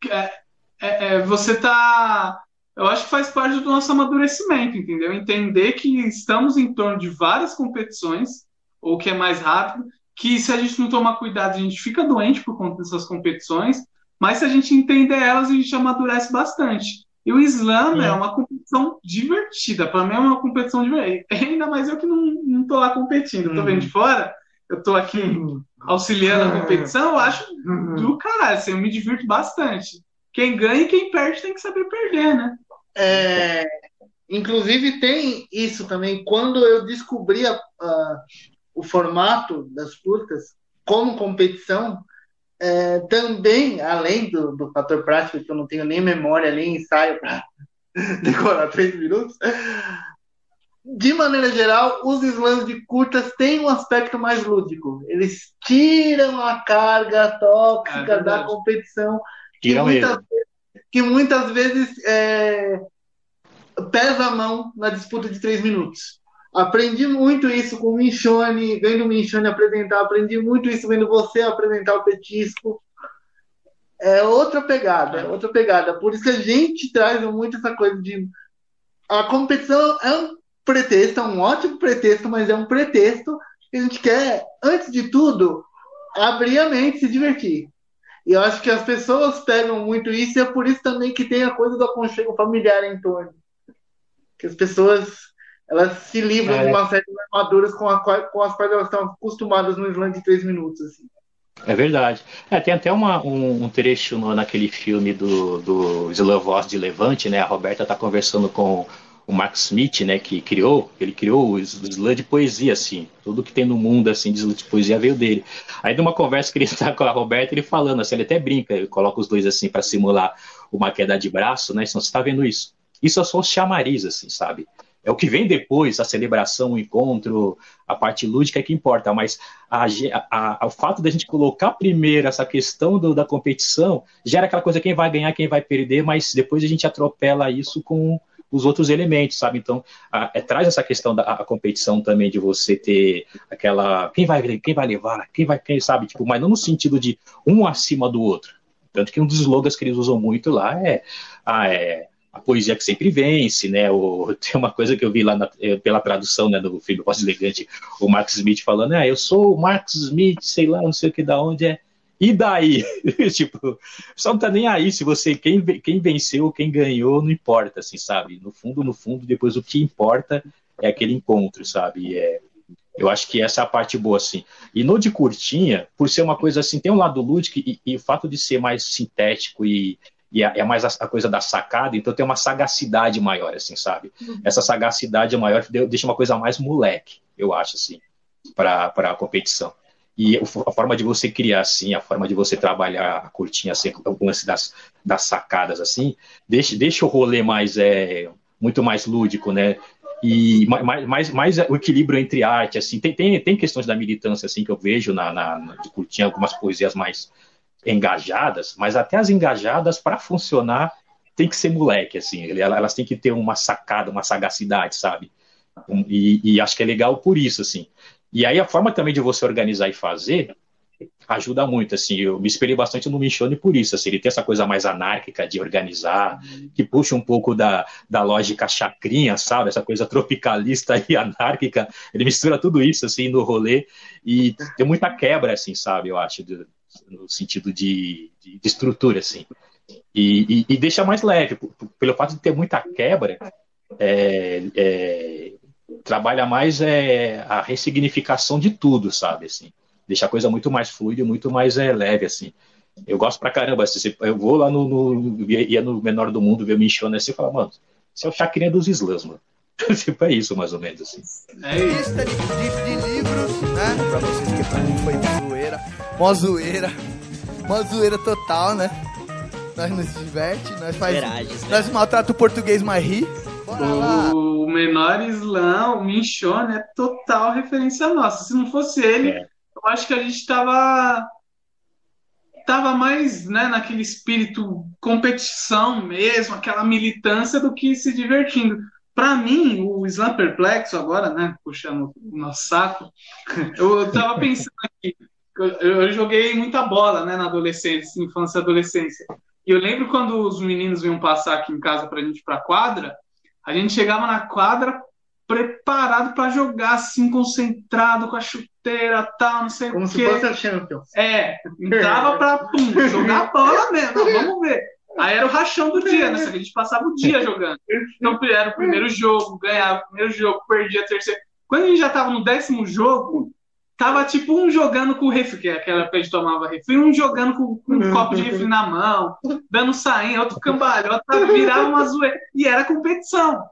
é, é, é, você tá. Eu acho que faz parte do nosso amadurecimento, entendeu? Entender que estamos em torno de várias competições, ou que é mais rápido, que se a gente não tomar cuidado, a gente fica doente por conta dessas competições, mas se a gente entender elas, a gente amadurece bastante. E o slam é, é uma competição divertida. Para mim é uma competição divertida. Ainda mais eu que não, não tô lá competindo, tô vendo de fora eu tô aqui auxiliando a competição, eu acho do caralho, assim, eu me divirto bastante. Quem ganha e quem perde tem que saber perder, né? É, inclusive tem isso também, quando eu descobri a, a, o formato das curtas como competição, é, também, além do, do fator prático, que eu não tenho nem memória, nem ensaio para decorar três minutos, de maneira geral, os slams de curtas têm um aspecto mais lúdico. Eles tiram a carga tóxica é da competição que muitas, vezes, que muitas vezes é, pesa a mão na disputa de três minutos. Aprendi muito isso com o Michone, vendo o Michone apresentar, aprendi muito isso vendo você apresentar o petisco. É outra pegada, é outra pegada. Por isso que a gente traz muito essa coisa de. A competição é um pretexto, é um ótimo pretexto, mas é um pretexto que a gente quer, antes de tudo, abrir a mente, se divertir. E eu acho que as pessoas pegam muito isso, e é por isso também que tem a coisa do aconchego familiar em torno. Que as pessoas elas se livram é. de uma série de armaduras com, a, com, as quais elas estão acostumadas no slam de três minutos. Assim. É verdade. É, tem até uma, um, um, trecho no, naquele filme do, do Slovoz de Levante, né? A Roberta está conversando com o Mark Smith, né? Que criou, ele criou o slam de poesia, assim. Tudo que tem no mundo, assim, de slam de poesia veio dele. Aí, numa conversa que ele está com a Roberta, ele falando, assim, ele até brinca, ele coloca os dois, assim, para simular uma queda de braço, né? Então, você está vendo isso. Isso é só os chamariz, assim, sabe? É o que vem depois, a celebração, o encontro, a parte lúdica é que importa, mas a, a, a, o fato da gente colocar primeiro essa questão do, da competição gera aquela coisa quem vai ganhar, quem vai perder, mas depois a gente atropela isso com os outros elementos, sabe? Então, é, traz essa questão da competição também de você ter aquela quem vai quem vai levar, quem vai quem sabe, tipo, mas não no sentido de um acima do outro. Tanto que um dos slogans que eles usam muito lá é, ah, é a poesia que sempre vence, né? O, tem uma coisa que eu vi lá na, eh, pela tradução né, do filme Voz Elegante, o Mark Smith falando, ah, eu sou o Mark Smith, sei lá, não sei o que da onde é. E daí? tipo, só não tá nem aí se você, quem, quem venceu, quem ganhou, não importa, assim, sabe? No fundo, no fundo, depois o que importa é aquele encontro, sabe? É, eu acho que essa é a parte boa, assim. E no de curtinha, por ser uma coisa assim, tem um lado lúdico e, e o fato de ser mais sintético e, e é, mais a, a, coisa da sacada, então tem uma sagacidade maior, assim, sabe? Uhum. Essa sagacidade maior deixa uma coisa mais moleque, eu acho, assim, para a competição. E a forma de você criar, assim, a forma de você trabalhar a curtinha, assim, das, das sacadas, assim, deixa, deixa o rolê mais, é, muito mais lúdico, né? E mais, mais, mais o equilíbrio entre arte, assim, tem, tem, tem questões da militância, assim, que eu vejo na, na, na de curtinha, algumas poesias mais engajadas, mas até as engajadas, para funcionar, tem que ser moleque, assim, elas têm que ter uma sacada, uma sagacidade, sabe? E, e, acho que é legal por isso, assim. E aí a forma também de você organizar e fazer ajuda muito, assim. Eu me espelhei bastante no Michone por isso, assim. Ele tem essa coisa mais anárquica de organizar, que puxa um pouco da, da lógica chacrinha, sabe? Essa coisa tropicalista e anárquica. Ele mistura tudo isso, assim, no rolê e tem muita quebra, assim, sabe? Eu acho, no sentido de, de, de estrutura, assim. E, e, e, deixa mais leve, pelo fato de ter muita quebra, é, é, trabalha mais é, a ressignificação de tudo, sabe, assim. Deixa a coisa muito mais fluida, muito mais é, leve, assim. Eu gosto pra caramba, assim, eu vou lá no, no ia no Menor do Mundo ver o Michona assim e falo, mano, você é o chacrinha dos slams, mano. tipo, é isso, mais ou menos, assim. É isso. Lista de, de, de livros, né, pra vocês que pra mim foi zoeira Mó zoeira. Mó zoeira total, né? Nós nos diverte, nós faz. Verages, né? Nós maltrata o português, mas ri. O menor Islã, o Minchon, é total referência nossa. Se não fosse ele, é. eu acho que a gente tava tava mais né, naquele espírito competição mesmo, aquela militância do que se divertindo. Para mim, o Islã Perplexo agora, né, puxando o nosso saco, eu tava pensando aqui, eu, joguei muita bola, né, na adolescência, infância e adolescência. E eu lembro quando os meninos vinham passar aqui em casa pra gente ir pra quadra, a gente chegava na quadra preparado para jogar, assim, concentrado com a chuteira tal, não sei Como o quê. Como se fosse a Champions. É, entrava pra pum, jogar bola mesmo, vamos ver. Aí era o rachão do dia, né? A gente passava o dia jogando. Então era o primeiro jogo, ganhava o primeiro jogo, perdia o terceiro. Quando a gente já tava no décimo jogo, Tava tipo um jogando com o refri, que é aquela que a gente tomava refri, um jogando com, com um copo de refri na mão, dando sainha, outro cambalhota, virava uma zoeira. E era competição.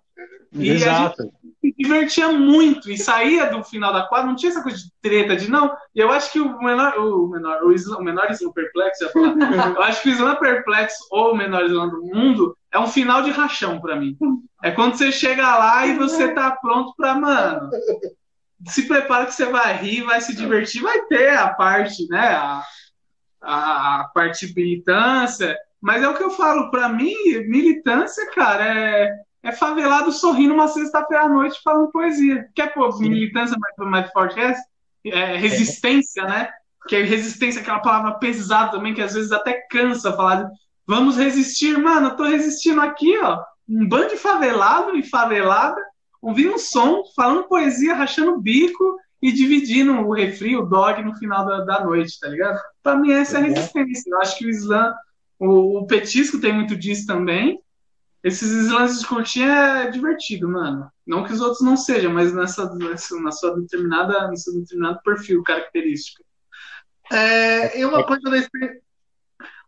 E Exato. a gente se divertia muito e saía do final da quadra, não tinha essa coisa de treta, de não. E eu acho que o menor, o menor, o, Islam, o menor Islã perplexo, eu acho que o Islã perplexo ou o menor Islã do mundo é um final de rachão para mim. É quando você chega lá e você tá pronto para mano se prepara que você vai rir, vai se divertir, vai ter a parte, né? A, a parte militância, mas é o que eu falo, para mim, militância, cara, é, é favelado sorrindo uma sexta-feira à noite falando poesia. Quer pô, militância mais, mais forte é, é resistência, né? Que é resistência, aquela palavra pesada também, que às vezes até cansa falar. Vamos resistir, mano, eu tô resistindo aqui, ó. Um bando de favelado e favelada, ouvindo um som, falando poesia, rachando o bico e dividindo o refri, o dog no final da, da noite, tá ligado? Pra mim, essa é a resistência. Eu acho que o Islã, o, o petisco tem muito disso também, esses lances de curtinha é divertido, mano. Não que os outros não sejam, mas nessa, nessa na sua determinada, no seu determinado perfil característico. É, e uma coisa da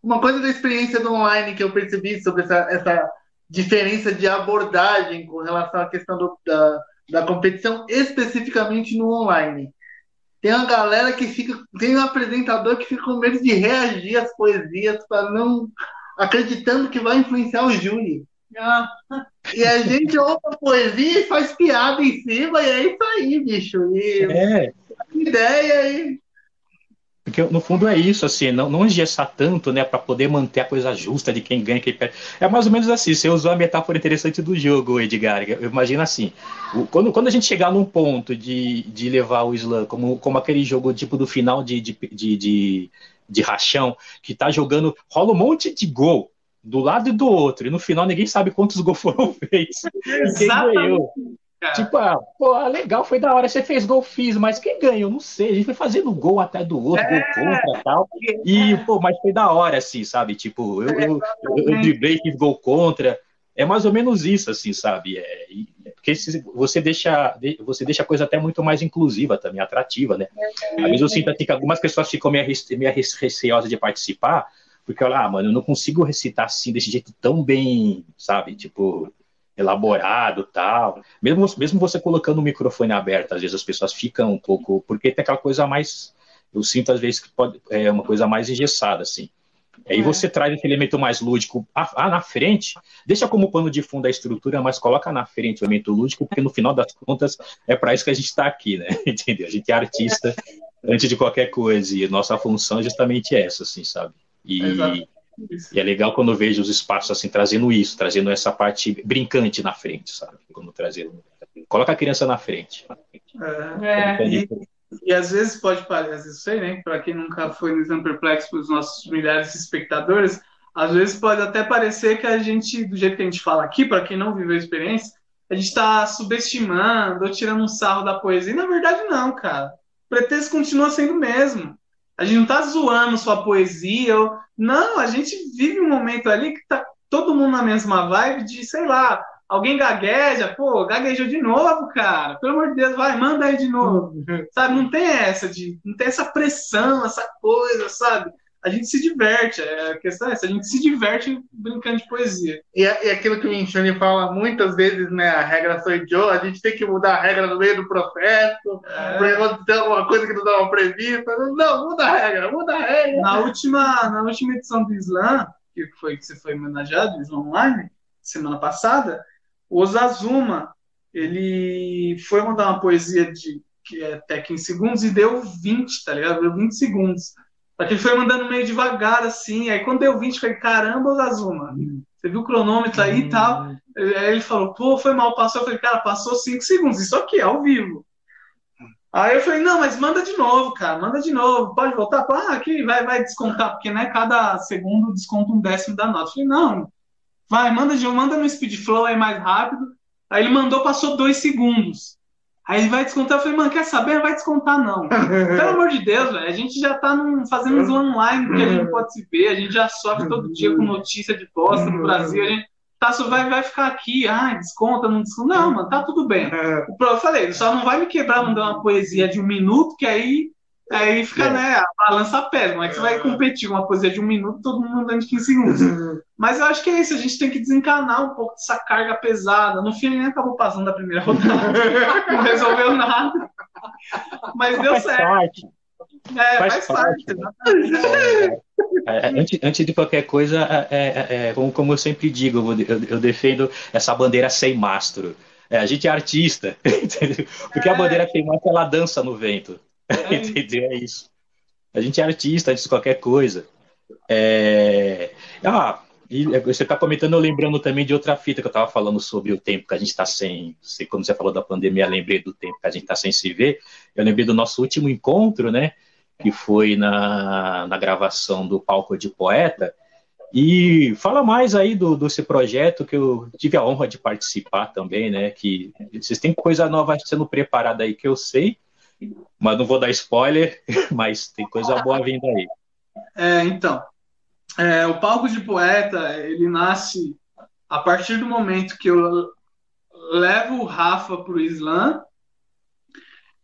uma coisa da experiência do online que eu percebi sobre essa, essa diferença de abordagem com relação à questão do, da, da competição, especificamente no online. Tem uma galera que fica. Tem um apresentador que fica com medo de reagir às poesias para não. acreditando que vai influenciar o júri. E a gente ouve a poesia e faz piada em cima, e é isso aí, bicho. E é. ideia aí. Porque no fundo é isso, assim, não, não engessar tanto, né, para poder manter a coisa justa de quem ganha, quem perde. É mais ou menos assim, você usou a metáfora interessante do jogo, Edgar. Eu imagino assim, quando, quando a gente chegar num ponto de, de levar o slam como, como aquele jogo tipo do final de, de, de, de, de rachão, que tá jogando, rola um monte de gol do lado e do outro. E no final ninguém sabe quantos gols foram feitos. Quem ganhou. Tipo, ah, pô, legal, foi da hora. Você fez gol, fiz, mas quem ganhou? Não sei. A gente foi fazendo gol até do outro, é, gol contra e tal. E, pô, mas foi da hora, assim, sabe? Tipo, eu, eu, eu, eu driblei, fiz gol contra. É mais ou menos isso, assim, sabe? É, porque você deixa, você deixa a coisa até muito mais inclusiva também, atrativa, né? Às vezes eu sinto assim, que algumas pessoas ficam meio, meio receosas de participar, porque, ah, mano, eu não consigo recitar assim, desse jeito tão bem, sabe? Tipo, elaborado tal. Mesmo, mesmo você colocando o microfone aberto, às vezes as pessoas ficam um pouco. Porque tem aquela coisa mais. Eu sinto, às vezes, que pode, é uma coisa mais engessada, assim. Aí é. você traz esse elemento mais lúdico ah, na frente, deixa como pano de fundo a estrutura, mas coloca na frente o elemento lúdico, porque no final das contas é para isso que a gente está aqui, né? Entendeu? A gente é artista antes de qualquer coisa, e nossa função é justamente essa, assim, sabe? E, e, é legal quando eu vejo os espaços assim trazendo isso, trazendo essa parte brincante na frente, sabe? Quando trazendo, coloca a criança na frente. É, é e, e, às vezes pode parecer, às vezes sei, né? Para quem nunca foi no Exame Perplexo, para os nossos milhares de espectadores, às vezes pode até parecer que a gente, do jeito que a gente fala aqui, para quem não viveu a experiência, a gente está subestimando ou tirando um sarro da poesia. E na verdade, não, cara. O pretexto continua sendo o mesmo. A gente não tá zoando sua poesia. Ou... Não, a gente vive um momento ali que tá todo mundo na mesma vibe de, sei lá, alguém gagueja, pô, gaguejou de novo, cara. Pelo amor de Deus, vai, manda aí de novo. sabe, não tem essa de, não tem essa pressão, essa coisa, sabe? A gente se diverte. É, a questão é essa, a gente se diverte brincando de poesia. E, e aquilo que o Michele fala muitas vezes, né? A regra sou Joe, a gente tem que mudar a regra no meio do processo, é. porque acontecer alguma coisa que não estava prevista. Não, muda a regra, muda a regra. Na última, na última edição do Slam, que foi que você foi homenageado, Slam Online, semana passada, o Osazuma, ele foi mandar uma poesia de que é até 15 segundos e deu 20, tá ligado? Deu 20 segundos. Só que ele foi mandando meio devagar, assim. Aí quando deu 20, eu falei, caramba, Zazuma, você viu o cronômetro aí e hum. tal? Aí ele falou, pô, foi mal, passou. Eu falei, cara, passou 5 segundos, isso aqui, ao vivo. Aí eu falei, não, mas manda de novo, cara, manda de novo, pode voltar? Ah, aqui vai, vai descontar, porque né, cada segundo desconta um décimo da nota. Eu falei, não, vai, manda de manda no speed flow aí mais rápido. Aí ele mandou, passou dois segundos. Aí vai descontar, eu falei, mano, quer saber? Não vai descontar, não. Pelo amor de Deus, velho. A gente já tá num, fazendo uns online que a gente não pode se ver, a gente já sofre todo dia com notícia de bosta no Brasil, a gente tá, só vai, vai ficar aqui, ah, desconta, não desconta. Não, mano, tá tudo bem. Eu falei, só não vai me quebrar mandar uma poesia de um minuto, que aí Aí fica, é. né, a balança pesa. Não é que você vai é. competir uma coisa de um minuto, todo mundo andando de 15 segundos. Mas eu acho que é isso, a gente tem que desencanar um pouco dessa carga pesada. No fim, ele nem acabou passando da primeira rodada. não resolveu nada. Mas deu certo. Parte. É, faz, faz parte. parte é, antes, antes, de qualquer coisa, é, como, como, eu sempre digo, eu, eu, defendo essa bandeira sem mastro. a gente é artista, entendeu? Porque a bandeira sem mastro, ela dança no vento. É Entendeu? É isso. A gente é artista antes de qualquer coisa. É... Ah, E você está comentando, eu lembrando também de outra fita que eu estava falando sobre o tempo que a gente está sem. Quando você falou da pandemia, lembrei do tempo que a gente está sem se ver. Eu lembrei do nosso último encontro, né? Que foi na, na gravação do Palco de Poeta. E fala mais aí do, desse projeto que eu tive a honra de participar também, né? Que vocês têm coisa nova sendo preparada aí que eu sei, mas não vou dar spoiler, mas tem coisa boa vindo aí. É, então, é, o palco de poeta, ele nasce a partir do momento que eu levo o Rafa para o Islã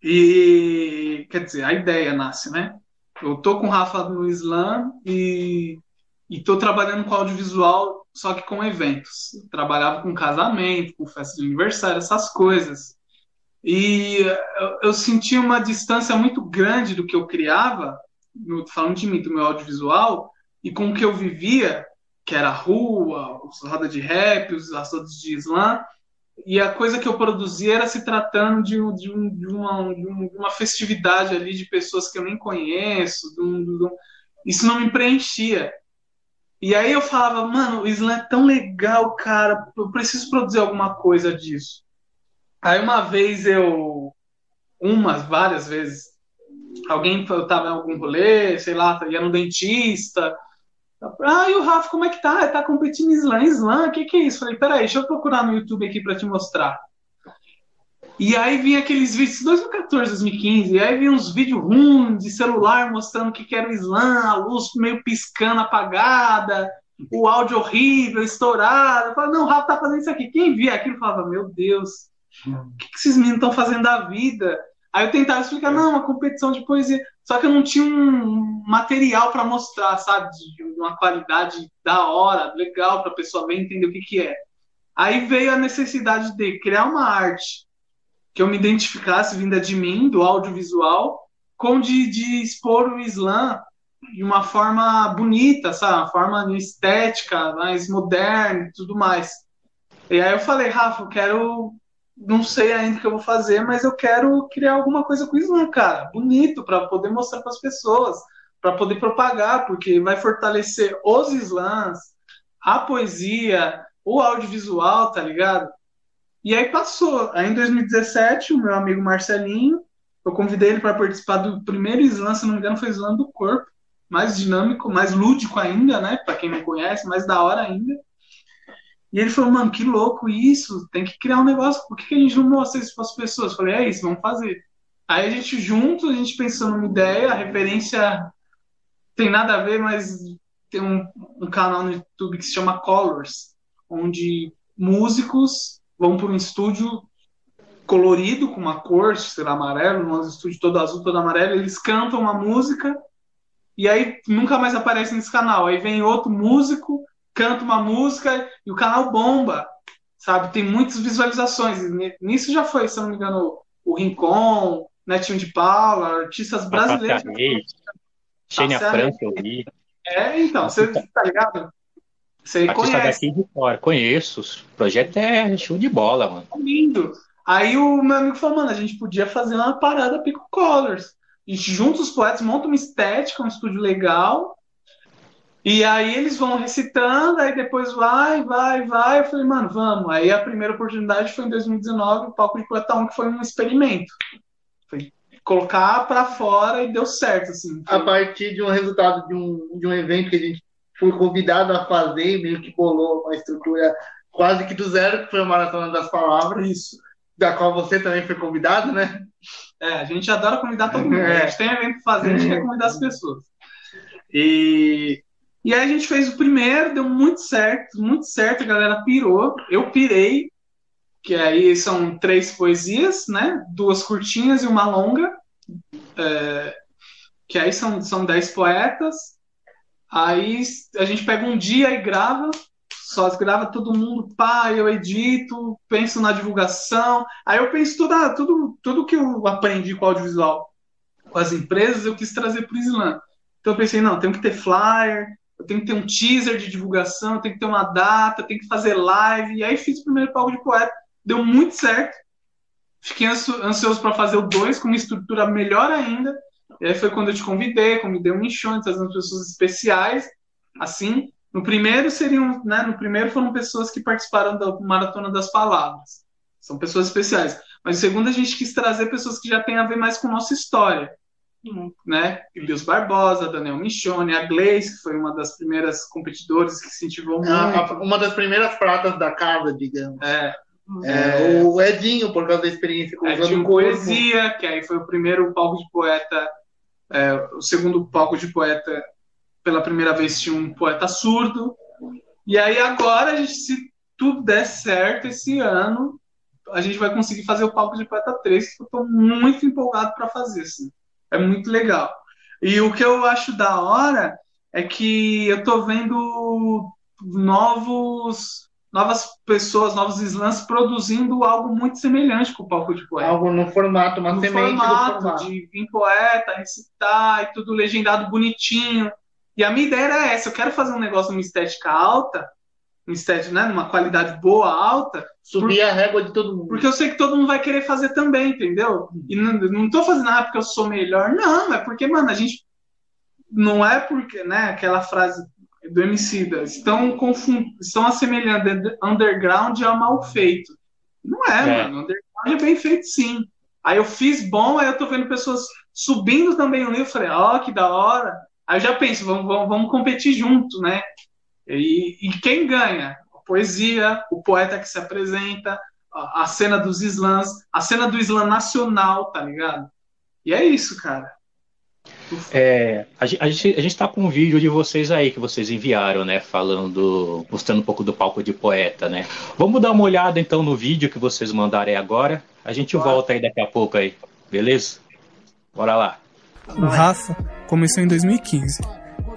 e, quer dizer, a ideia nasce, né? Eu tô com o Rafa no Islã e estou trabalhando com audiovisual, só que com eventos. Eu trabalhava com casamento, com festa de aniversário, essas coisas. E eu, eu senti uma distância muito grande do que eu criava, no, falando de mim, do meu audiovisual, e com o que eu vivia, que era a rua, os rodas de rap, os assuntos de Islã, e a coisa que eu produzia era se tratando de, de, um, de, uma, de uma, festividade ali de pessoas que eu nem conheço, isso não me preenchia. E aí eu falava, mano, o Islã é tão legal, cara, eu preciso produzir alguma coisa disso. Aí uma vez eu, umas, várias vezes, alguém eu tava em algum rolê, sei lá, ia no dentista, ah, e o Rafa, como é que tá? Tá competindo slam, slam, o que que é isso? Falei, peraí, deixa eu procurar no YouTube aqui para te mostrar. E aí vinha aqueles vídeos, 2014, 2015, e aí vinha uns vídeos ruins de celular mostrando o que, que era o slam, a luz meio piscando, apagada, o áudio horrível, estourado. Eu falei, não, o Rafa tá fazendo isso aqui. Quem via aquilo falava, meu Deus, o que, que esses meninos estão fazendo da vida? Aí eu tentava explicar, não, uma competição de poesia. Só que eu não tinha um material para mostrar, sabe? De uma qualidade da hora, legal, para a pessoa ver entender o que, que é. Aí veio a necessidade de criar uma arte que eu me identificasse vinda de mim, do audiovisual, com de, de expor o Islã de uma forma bonita, sabe? Uma forma estética, mais moderna e tudo mais. E aí eu falei, Rafa, eu quero não sei ainda o que eu vou fazer, mas eu quero criar alguma coisa com o Islã, cara, bonito, para poder mostrar para as pessoas, para poder propagar, porque vai fortalecer os Islãs, a poesia, o audiovisual, tá ligado? E aí passou. Aí em 2017, o meu amigo Marcelinho, eu convidei ele para participar do primeiro Islã, se não me engano, foi Islã do Corpo, mais dinâmico, mais lúdico ainda, né? Para quem não conhece, mais da hora ainda. E ele falou, mano, que louco isso, tem que criar um negócio, por que, a gente não mostra isso para as pessoas? Eu falei, é isso, vamos fazer. Aí a gente junto, a gente pensou numa ideia, a referência tem nada a ver, mas tem um, um canal no YouTube que se chama Colors, onde músicos vão para um estúdio colorido, com uma cor, sei lá, amarelo, um estúdio todo azul, todo amarelo, eles cantam uma música e aí nunca mais aparece nesse canal. Aí vem outro músico canta uma música e o canal bomba, sabe? Tem muitas visualizações. Nisso já foi, se não me engano, o Rincon, Netinho de Paula, artistas brasileiros. Xênia França, eu vi. É, então, você tá ligado? Você Artista conhece. daqui de fora, conheço. O projeto é show de bola, mano. Lindo. Aí o meu amigo falou, mano, a gente podia fazer uma parada Pico Colors. A gente junta os poetas, monta uma estética, um estúdio legal, e aí eles vão recitando, aí depois vai, vai, vai. Eu falei, mano, vamos. Aí a primeira oportunidade foi em 2019, o palco de Platão, que foi um experimento. Foi colocar para fora e deu certo, assim. A partir de um resultado de um, de um evento que a gente foi convidado a fazer, meio que bolou uma estrutura quase que do zero, que foi a Maratona das Palavras. Isso. Da qual você também foi convidado, né? É, a gente adora convidar todo mundo. É. A gente tem evento pra fazer, a gente quer convidar as pessoas. E e aí a gente fez o primeiro, deu muito certo, muito certo, a galera pirou. Eu pirei, que aí são três poesias, né? Duas curtinhas e uma longa. É, que aí são, são dez poetas. Aí a gente pega um dia e grava, só grava todo mundo, pá, eu edito, penso na divulgação. Aí eu penso tudo, tudo, tudo que eu aprendi com audiovisual com as empresas, eu quis trazer para o Slam. Então eu pensei, não, tem que ter flyer, eu tenho que ter um teaser de divulgação, eu tenho que ter uma data, eu tenho que fazer live. E aí fiz o primeiro palco de poeta, deu muito certo. Fiquei ansioso para fazer o dois com uma estrutura melhor ainda. E aí foi quando eu te convidei, convidei um enxone, trazendo pessoas especiais, assim. No primeiro seriam, né, no primeiro foram pessoas que participaram da Maratona das Palavras. São pessoas especiais. Mas no segundo a gente quis trazer pessoas que já têm a ver mais com nossa história. Né? Elios Barbosa, Daniel Michone, a Gleice, que foi uma das primeiras competidoras que se incentivou muito. uma das primeiras pratas da casa, digamos. É. É, é, o Edinho, por causa da experiência com Edinho Poesia, que aí foi o primeiro palco de poeta, é, o segundo palco de poeta, pela primeira vez tinha um poeta surdo. E aí agora, a gente, se tudo der certo esse ano, a gente vai conseguir fazer o palco de poeta 3, que eu estou muito empolgado para fazer. Assim. É muito legal. E o que eu acho da hora é que eu estou vendo novos novas pessoas, novos slams produzindo algo muito semelhante com o palco de poeta. Algo no formato, uma no semente formato, formato. de vir poeta, recitar e tudo legendado bonitinho. E a minha ideia era essa, eu quero fazer um negócio numa estética alta, uma estética, né, numa qualidade boa, alta. Subir a régua de todo mundo. Porque eu sei que todo mundo vai querer fazer também, entendeu? E não, não tô fazendo nada porque eu sou melhor, não, é porque, mano, a gente não é porque, né, aquela frase do Emicida, estão, confund... estão assemelhando underground a mal feito. Não é, é, mano. Underground é bem feito sim. Aí eu fiz bom, aí eu tô vendo pessoas subindo também o livro, falei, ó, oh, que da hora. Aí eu já penso, vamos, vamos, vamos competir junto, né? E, e, quem ganha? A poesia, o poeta que se apresenta, a, a cena dos slams, a cena do slam nacional, tá ligado? E é isso, cara. É, a, gente, a gente tá com um vídeo de vocês aí que vocês enviaram, né? Falando, mostrando um pouco do palco de poeta, né? Vamos dar uma olhada então no vídeo que vocês mandarem agora. A gente volta aí daqui a pouco aí, beleza? Bora lá. O Rafa começou em 2015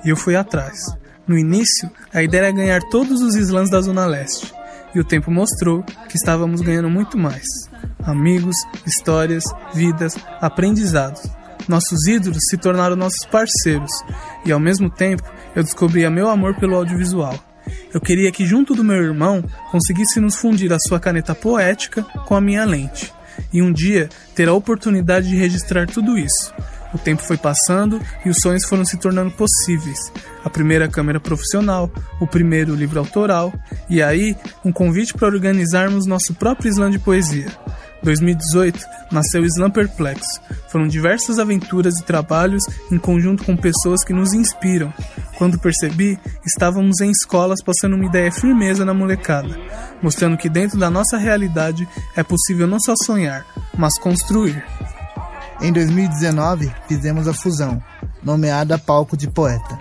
e eu fui atrás. No início, a ideia era ganhar todos os slams da Zona Leste. E o tempo mostrou que estávamos ganhando muito mais. Amigos, histórias, vidas, aprendizados. Nossos ídolos se tornaram nossos parceiros, e ao mesmo tempo eu descobria meu amor pelo audiovisual. Eu queria que, junto do meu irmão, conseguíssemos fundir a sua caneta poética com a minha lente, e um dia ter a oportunidade de registrar tudo isso. O tempo foi passando e os sonhos foram se tornando possíveis. A primeira câmera profissional, o primeiro livro autoral, e aí um convite para organizarmos nosso próprio slam de poesia. 2018 nasceu Slam Perplexo. Foram diversas aventuras e trabalhos em conjunto com pessoas que nos inspiram. Quando percebi, estávamos em escolas passando uma ideia firmeza na molecada, mostrando que dentro da nossa realidade é possível não só sonhar, mas construir. Em 2019, fizemos a fusão, nomeada Palco de Poeta.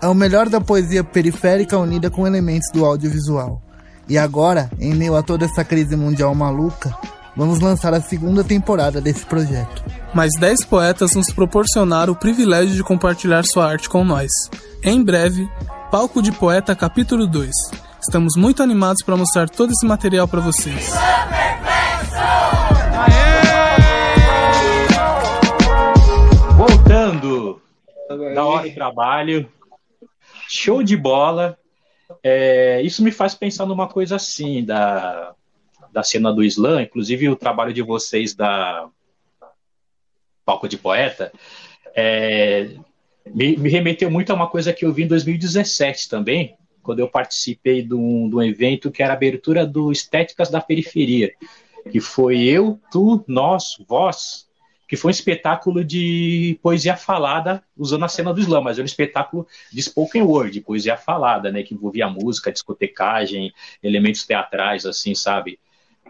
É o melhor da poesia periférica unida com elementos do audiovisual. E agora, em meio a toda essa crise mundial maluca, vamos lançar a segunda temporada desse projeto. Mais 10 poetas nos proporcionaram o privilégio de compartilhar sua arte com nós. Em breve, Palco de Poeta capítulo 2. Estamos muito animados para mostrar todo esse material para vocês. Do trabalho, show de bola. É, isso me faz pensar numa coisa assim, da da cena do slam, inclusive o trabalho de vocês da Palco de Poeta, é, me, me, remeteu muito a uma coisa que eu vi em 2017 também, quando eu participei de um, de um evento que era a abertura do Estéticas da Periferia, que foi eu, tu, nós, vós, que foi um espetáculo de poesia falada usando a cena do slam, mas era um espetáculo de spoken word, poesia falada, né, que envolvia música, discotecagem, elementos teatrais, assim, sabe?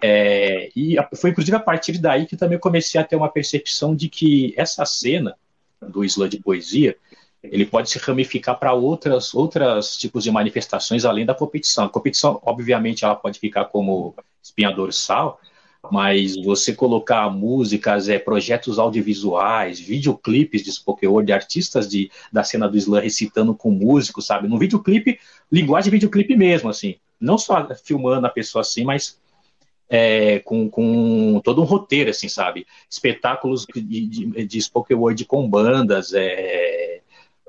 É, e foi inclusive a partir daí que também comecei a ter uma percepção de que essa cena do slam de poesia ele pode se ramificar para outras outras tipos de manifestações além da competição. A competição, obviamente, ela pode ficar como espinha dorsal, mas você colocar músicas, é, projetos audiovisuais, videoclipes de spoken word, artistas de, da cena do slam recitando com músicos, sabe? No videoclipe, linguagem de videoclipe mesmo, assim. Não só filmando a pessoa assim, mas é, com, com, todo um roteiro, assim, sabe? Espetáculos de, de, de spoken word com bandas, é,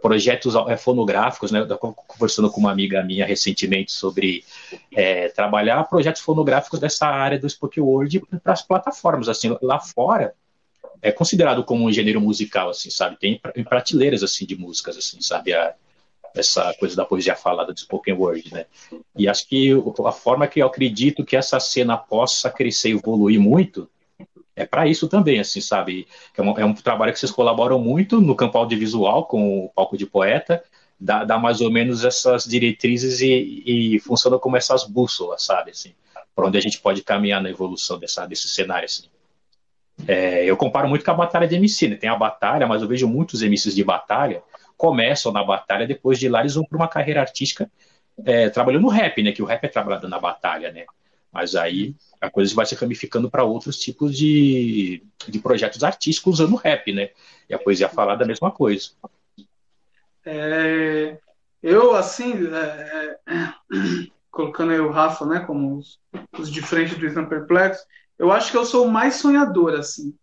projetos é, fonográficos, né? Eu conversando com uma amiga minha recentemente sobre é, trabalhar projetos fonográficos dessa área do spoken word para as plataformas, assim, lá fora é considerado como um gênero musical, assim, sabe? Tem prateleiras, assim, de músicas, assim, sabe? A, essa coisa da poesia falada de spoken word, né? E acho que a forma que eu acredito que essa cena possa crescer e evoluir muito é para isso também, assim, sabe? É um, é um, trabalho que vocês colaboram muito no campo audiovisual com o palco de poeta, dá, dá mais ou menos essas diretrizes e, e funciona como essas bússolas, sabe? Assim, para onde a gente pode caminhar na evolução dessa, desse cenário, assim. É, eu comparo muito com a batalha de MC, né? Tem a batalha, mas eu vejo muitos MCs de batalha começam na batalha, depois de lá eles vão para uma carreira artística é, trabalhando no rap, né? Que o rap é trabalhado na batalha, né? Mas aí a coisa vai se ramificando para outros tipos de, de projetos artísticos usando rap, né? E a poesia falada é a mesma coisa. É, eu, assim, é, é colocando aí o Rafa, né, como os, os de frente do Islam Perplexo, eu acho que eu sou o mais sonhador, assim.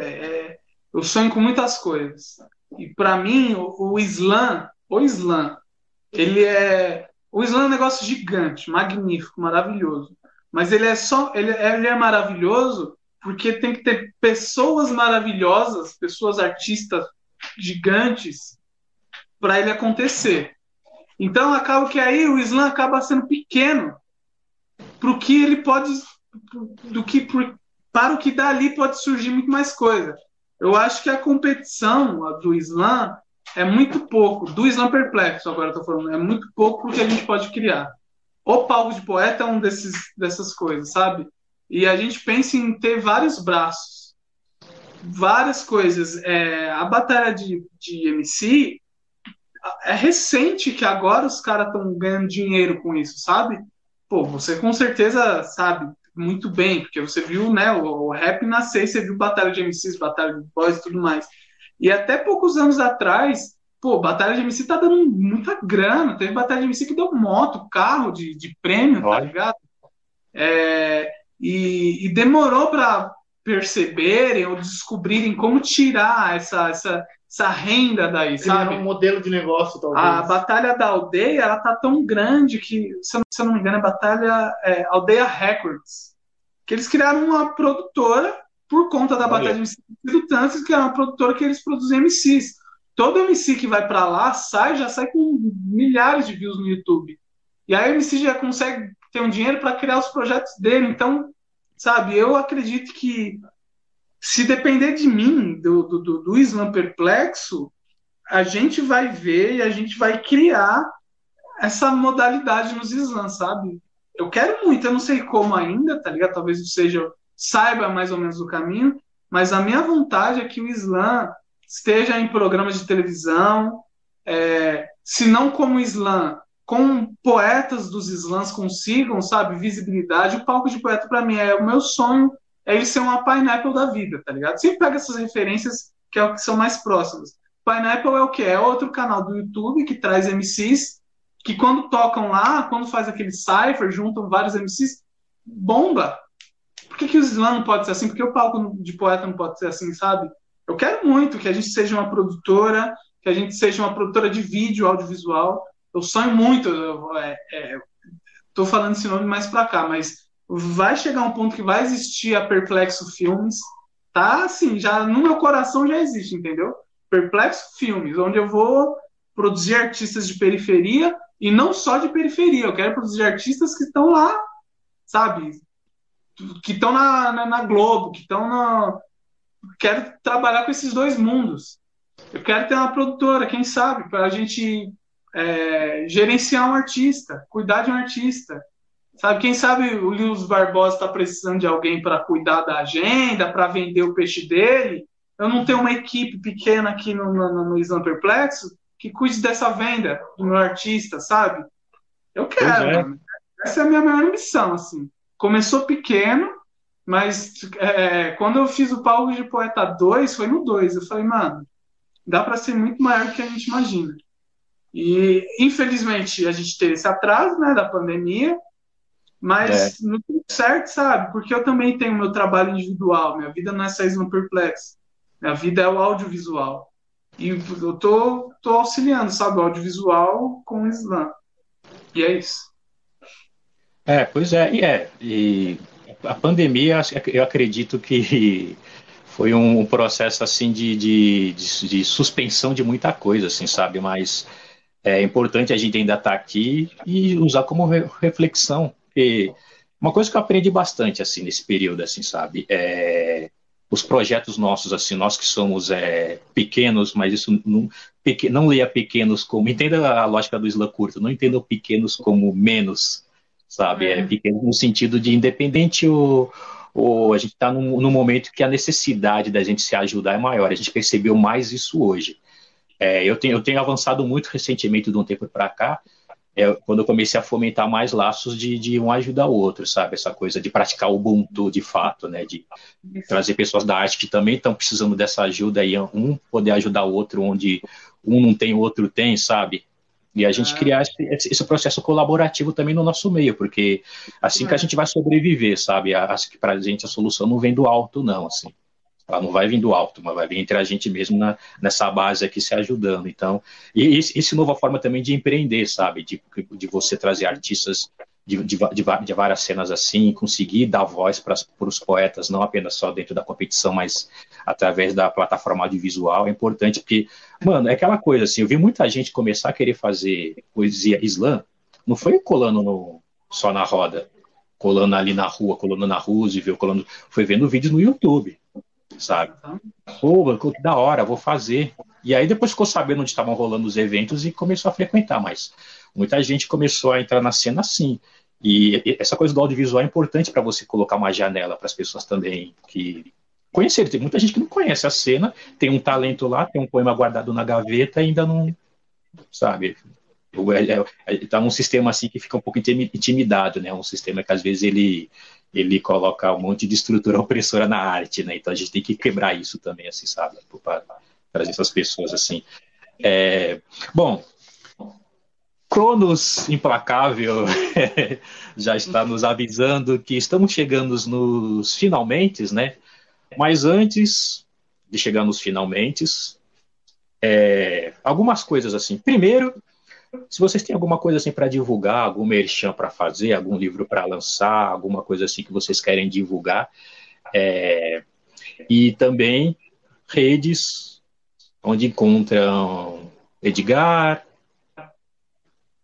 É, eu sonho com muitas coisas. E para mim, o, o Islã, o Islã, ele é. O Islã é um negócio gigante, magnífico, maravilhoso. Mas ele é só. Ele, ele é maravilhoso porque tem que ter pessoas maravilhosas, pessoas artistas gigantes, para ele acontecer. Então acaba que aí o Islã acaba sendo pequeno para o que ele pode do que para o que dali pode surgir muito mais coisa. Eu acho que a competição do Islã é muito pouco, do Islã perplexo, agora estou falando, é muito pouco porque a gente pode criar. O palco de poeta é um desses, dessas coisas, sabe? E a gente pensa em ter vários braços, várias coisas. É, a batalha de, de MC é recente que agora os caras estão ganhando dinheiro com isso, sabe? Pô, você com certeza sabe, muito bem, porque você viu, né, o, o rap nascer, você viu batalha de MCs, batalha de boys e tudo mais. E até poucos anos atrás, pô, batalha de MC tá dando muita grana. Teve batalha de MC que deu moto, carro de, de prêmio, tá Olha. tá ligado? É, e, e, demorou para perceberem ou descobrirem como tirar essa, essa, essa renda daí, sabe? um modelo de negócio, talvez. A batalha da aldeia, ela tá tão grande que, se eu, se eu não me engano, é batalha é, Aldeia Records, que eles criaram uma produtora por conta da batalha de MC do Tantos, que é uma produtora que eles produzem MCs. Todo MC que vai para lá sai, já sai com milhares de views no YouTube. E aí o MC já consegue ter um dinheiro para criar os projetos dele. Então, sabe, eu acredito que se depender de mim, do, do, do Islam Perplexo, a gente vai ver e a gente vai criar essa modalidade nos slams, sabe? Eu quero muito, eu não sei como ainda, tá ligado? Talvez eu seja, saiba mais ou menos o caminho, mas a minha vontade é que o Islã esteja em programas de televisão, é, se não como Islã, com poetas dos Islãs consigam, sabe, visibilidade. O palco de poeta, para mim, é o meu sonho é ele ser uma Pineapple da vida, tá ligado? Sempre pega essas referências que, é o que são mais próximas. Pineapple é o que? É outro canal do YouTube que traz MCs que quando tocam lá, quando faz aquele cipher, juntam vários MCs, bomba. Por que, que o slam não pode ser assim? Por que o palco de poeta não pode ser assim, sabe? Eu quero muito que a gente seja uma produtora, que a gente seja uma produtora de vídeo, audiovisual. Eu sonho muito, eu, é, é, falando esse nome mais pra cá, mas vai chegar um ponto que vai existir a Perplexo Filmes, tá? Assim, já no meu coração já existe, entendeu? Perplexo Filmes, onde eu vou produzir artistas de periferia e não só de periferia, eu quero produzir artistas que estão lá, sabe? Que estão na, na, na, Globo, que estão na. Quero trabalhar com esses dois mundos. Eu quero ter uma produtora, quem sabe, para a gente é, gerenciar um artista, cuidar de um artista, Sabe, quem sabe o Lewis Barbosa está precisando de alguém para cuidar da agenda, para vender o peixe dele. Eu não tenho uma equipe pequena aqui no, no, no Islam Perplexo que cuide dessa venda do meu artista, sabe? Eu quero. É. Essa é a minha maior missão, assim. Começou pequeno, mas é, quando eu fiz o Paulo de Poeta 2, foi no 2. Eu falei, mano, dá para ser muito maior do que a gente imagina. E, infelizmente, a gente teve esse atraso né, da pandemia, mas é. não tudo certo, sabe? Porque eu também tenho meu trabalho individual. Minha vida não é só no perplexo. Minha vida é o audiovisual. E eu tô, tô auxiliando, sabe? O audiovisual com o Islã. E é isso. É, pois é. E é. E a pandemia, eu acredito que foi um processo assim de, de, de, de suspensão de muita coisa, assim, sabe? Mas é importante a gente ainda estar tá aqui e usar como reflexão. E uma coisa que eu aprendi bastante assim nesse período, assim, sabe, é os projetos nossos, assim, nós que somos é, pequenos, mas isso não, pequ, não leia pequenos como. Entenda a lógica do Isla Curto, não entenda pequenos como menos, sabe? É, é no sentido de independente o. o a gente está num, num, momento que a necessidade da gente se ajudar é maior. A gente percebeu mais isso hoje. É, eu, tenho, eu tenho avançado muito recentemente de um tempo para cá, é quando eu comecei a fomentar mais laços de, de um ajudar o outro, sabe? Essa coisa de praticar o Ubuntu de fato, né? De trazer pessoas da arte que também estão precisando dessa ajuda e um poder ajudar o outro onde um não tem, o outro tem, sabe? E a gente criar esse, esse, processo colaborativo também no nosso meio, porque assim que a gente vai sobreviver, sabe? Para a gente a solução não vem do alto, não, assim. Ela não vai vir do alto, mas vai vir entre a gente mesmo na, nessa base aqui se ajudando. Então, e isso nova forma também de empreender, sabe? De, de você trazer artistas de, de, de várias cenas assim, conseguir dar voz para os poetas, não apenas só dentro da competição, mas através da plataforma audiovisual, é importante, porque, mano, é aquela coisa assim, eu vi muita gente começar a querer fazer poesia islã, não foi colando no, só na roda, colando ali na rua, colando na Roosevelt, colando, foi vendo vídeos no YouTube sabe? Pô, que da hora, vou fazer. E aí depois ficou sabendo onde estavam rolando os eventos e começou a frequentar, mas muita gente começou a entrar na cena assim. E essa coisa do audiovisual é importante para você colocar uma janela para as pessoas também que conhecerem. Tem muita gente que não conhece a cena, tem um talento lá, tem um poema guardado na gaveta e ainda não, sabe? Está num sistema assim que fica um pouco intimidado, né? Um sistema que às vezes ele ele coloca um monte de estrutura opressora na arte, né? Então a gente tem que quebrar isso também, assim, sabe? Para trazer essas pessoas assim. É, bom, Cronos implacável já está nos avisando que estamos chegando nos finalmente, né? Mas antes de chegar nos finalmente, é, algumas coisas assim. Primeiro, se vocês têm alguma coisa assim para divulgar, algum merchan para fazer, algum livro para lançar, alguma coisa assim que vocês querem divulgar, é, e também redes onde encontram Edgar,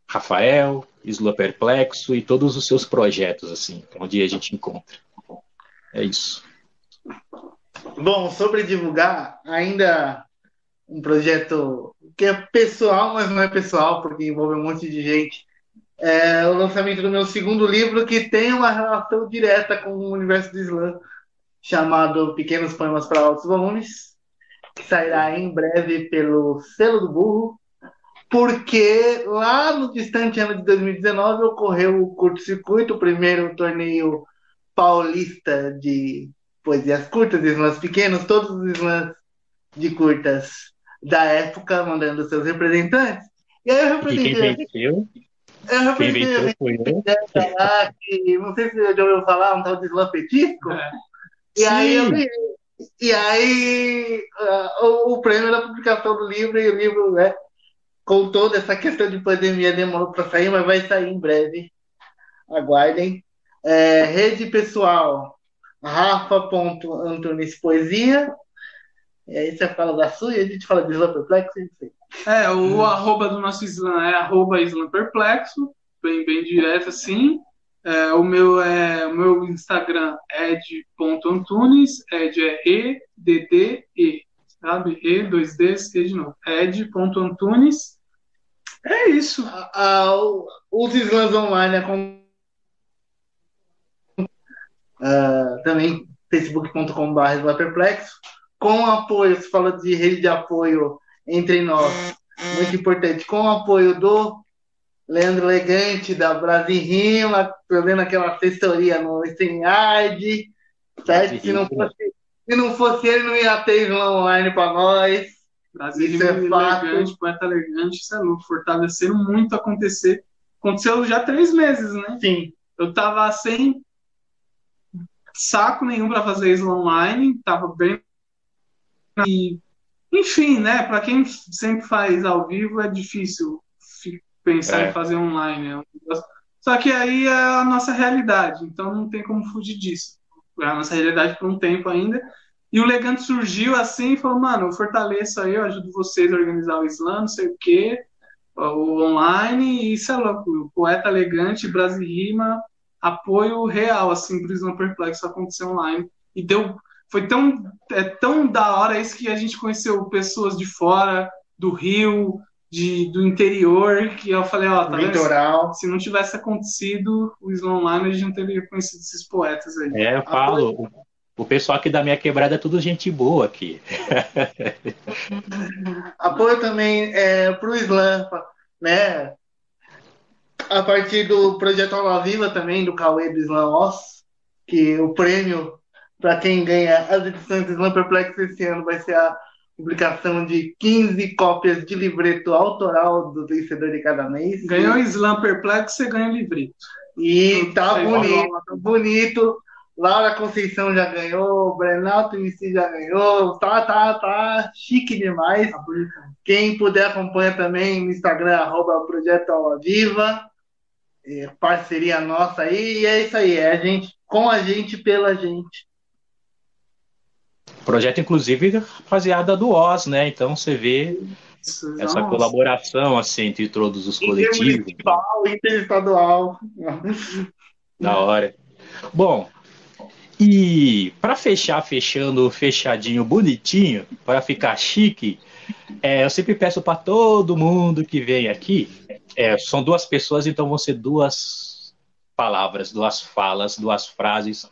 Rafael, Isla Perplexo e todos os seus projetos, assim, onde a gente encontra. É isso. Bom, sobre divulgar, ainda um projeto que é pessoal, mas não é pessoal, porque envolve um monte de gente. É o lançamento do meu segundo livro, que tem uma relação direta com o universo do Islã, chamado Pequenos Poemas para Altos Volumes, que sairá em breve pelo Selo do Burro, porque lá no distante ano de 2019 ocorreu o curto-circuito, o primeiro torneio paulista de poesias curtas, islãs pequenos, todos os islãs de curtas da época mandando seus representantes. E aí eu representei. Eu representei que, não sei se você já ouviu falar, um tal de Islã Petisco. É. E Sim. aí eu e aí uh, o, o, prêmio da publicação do livro e o livro, né, com toda essa questão de pandemia demorou para sair, mas vai sair em breve. Aguardem. É, rede pessoal, Rafa.Antunes Poesia. E aí você fala da sua e a gente fala de Islã Perplexo. É, o hum. arroba do nosso Islã é arroba Islã Perplexo, bem, bem direto assim. É, o meu é o meu Instagram é ed.antunes, ed é E, D, D, E, sabe? E, dois Ds, E de novo. ed.antunes. É isso. A, a, os Islãs online é uh, também facebook.com.br perplexo com apoio, você fala de rede de apoio entre nós, muito importante, com o apoio do Leandro Elegante, da Brasil Rima, fazendo aquela assessoria no StreamYard, certo? Se não, fosse, se não fosse ele, não ia ter Islã online para nós. Brasil isso é fato. elegante, poeta elegante, isso é louco, fortalecendo muito acontecer. Aconteceu já três meses, né? Sim. Eu tava sem saco nenhum para fazer isso online, tava bem e, enfim, né? Para quem sempre faz ao vivo é difícil pensar é. em fazer online. Né? Só que aí é a nossa realidade, então não tem como fugir disso. É a nossa realidade por um tempo ainda. E o Legante surgiu assim e falou: mano, eu fortaleço aí, eu ajudo vocês a organizar o Islã, não sei o quê. o online e isso é louco. O poeta elegante, Brasil Rima, apoio real, assim, pro Slam Perplexo acontecer online. E deu. Foi tão, é tão da hora isso que a gente conheceu pessoas de fora, do Rio, de, do interior, que eu falei, ó, tá Litoral. Se não tivesse acontecido o Slam Online, a gente não teria conhecido esses poetas aí. É, eu falo, o pessoal aqui da minha quebrada é tudo gente boa aqui. Apoio também é, para o Slam, né? A partir do projeto Aula Viva também, do Cauê do Slam Oss, que o prêmio para quem ganha as edições do Slam Perplex esse ano vai ser a publicação de 15 cópias de livreto autoral do vencedor de cada mês. Ganhou o Slam Perplex, você ganha o livreto. E tá bonito, tá bonito. Laura Conceição já ganhou, Brenalto MC já ganhou, tá, tá, tá chique demais. Tá Quem puder acompanha também no Instagram, arroba Projeto Aula Viva, é, parceria nossa aí, e é isso aí, é a gente, com a gente, pela gente. Projeto, inclusive, rapaziada do Oz, né? Então você vê essa Nossa. colaboração assim, entre todos os coletivos. Intermunicipal, interestadual. Da hora. Bom, e para fechar, fechando fechadinho, bonitinho, para ficar chique, é, eu sempre peço para todo mundo que vem aqui, é, são duas pessoas, então vão ser duas palavras, duas falas, duas frases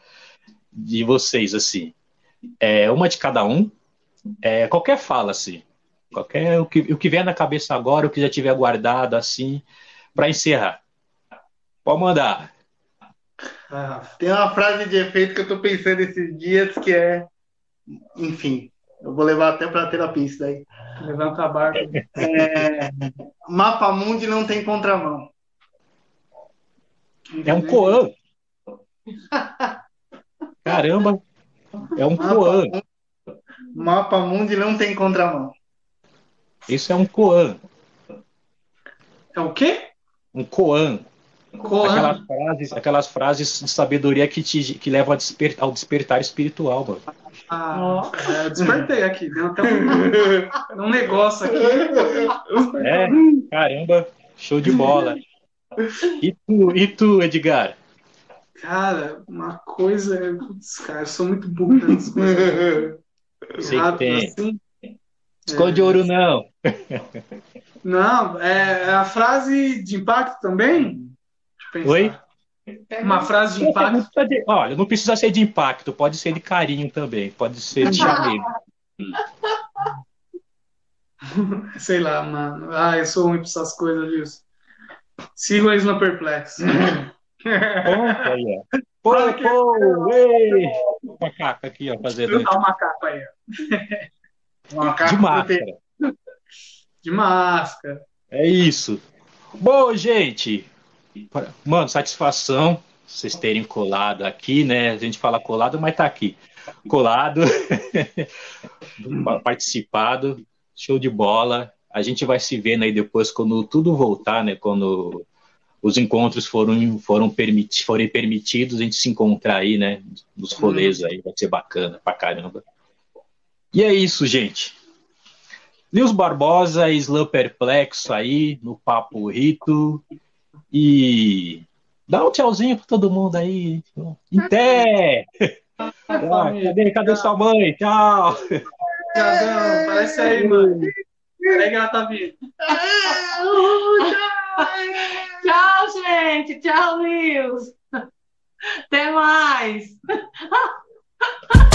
de vocês, assim. É, uma de cada um, é, qualquer fala, assim. Qualquer, o que, o que vier na cabeça agora, o que já tiver guardado, assim, para encerrar. Pode mandar. Ah, tem uma frase de efeito que eu tô pensando esses dias que é. Enfim, eu vou levar até pra terapia isso daí. Levanta a barba. É, Mapa Mundi não tem contramão. É um Coan. Caramba! É um Coan. Mapa Mundi não tem contramão. Isso é um Coan. É o quê? Um Coan. Aquelas frases, aquelas frases de sabedoria que, te, que levam desper, ao despertar espiritual, mano. Ah, é, eu despertei aqui, deu até um, um negócio aqui. É, caramba, show de bola. E tu, e tu Edgar? Cara, uma coisa. Putz, cara, eu sou muito burro nessas coisas. Sei que tem. Assim, Esconde é... ouro, não. Não, é a frase de impacto também? Oi? Uma frase de impacto. Olha, não precisa ser de impacto, pode ser de carinho também, pode ser de chamego. Sei lá, mano. Ah, eu sou ruim pra essas coisas, viu? Siga eles no perplexo. Opa, ó. Pô, pô, ei! Macaco aqui, ó, fazendo. Olha o macaco aí, ó. Macaco de máscara. De máscara. É isso. Bom, gente, Mano, satisfação vocês terem colado aqui, né? A gente fala colado, mas tá aqui. Colado, participado, show de bola. A gente vai se vendo aí depois quando tudo voltar, né? Quando os encontros foram, foram permiti forem permitidos, a gente se encontrar aí, né? Nos rolês aí, vai ser bacana pra caramba. E é isso, gente. Nils Barbosa, Slam Perplexo aí, no Papo Rito. E dá um tchauzinho pra todo mundo aí. Até! ah, cadê, cadê sua mãe? Tchau! Tchau, parece aí, mano. Peraí que ela tá vindo. Tchau, gente. Tchau, Nils. Até mais.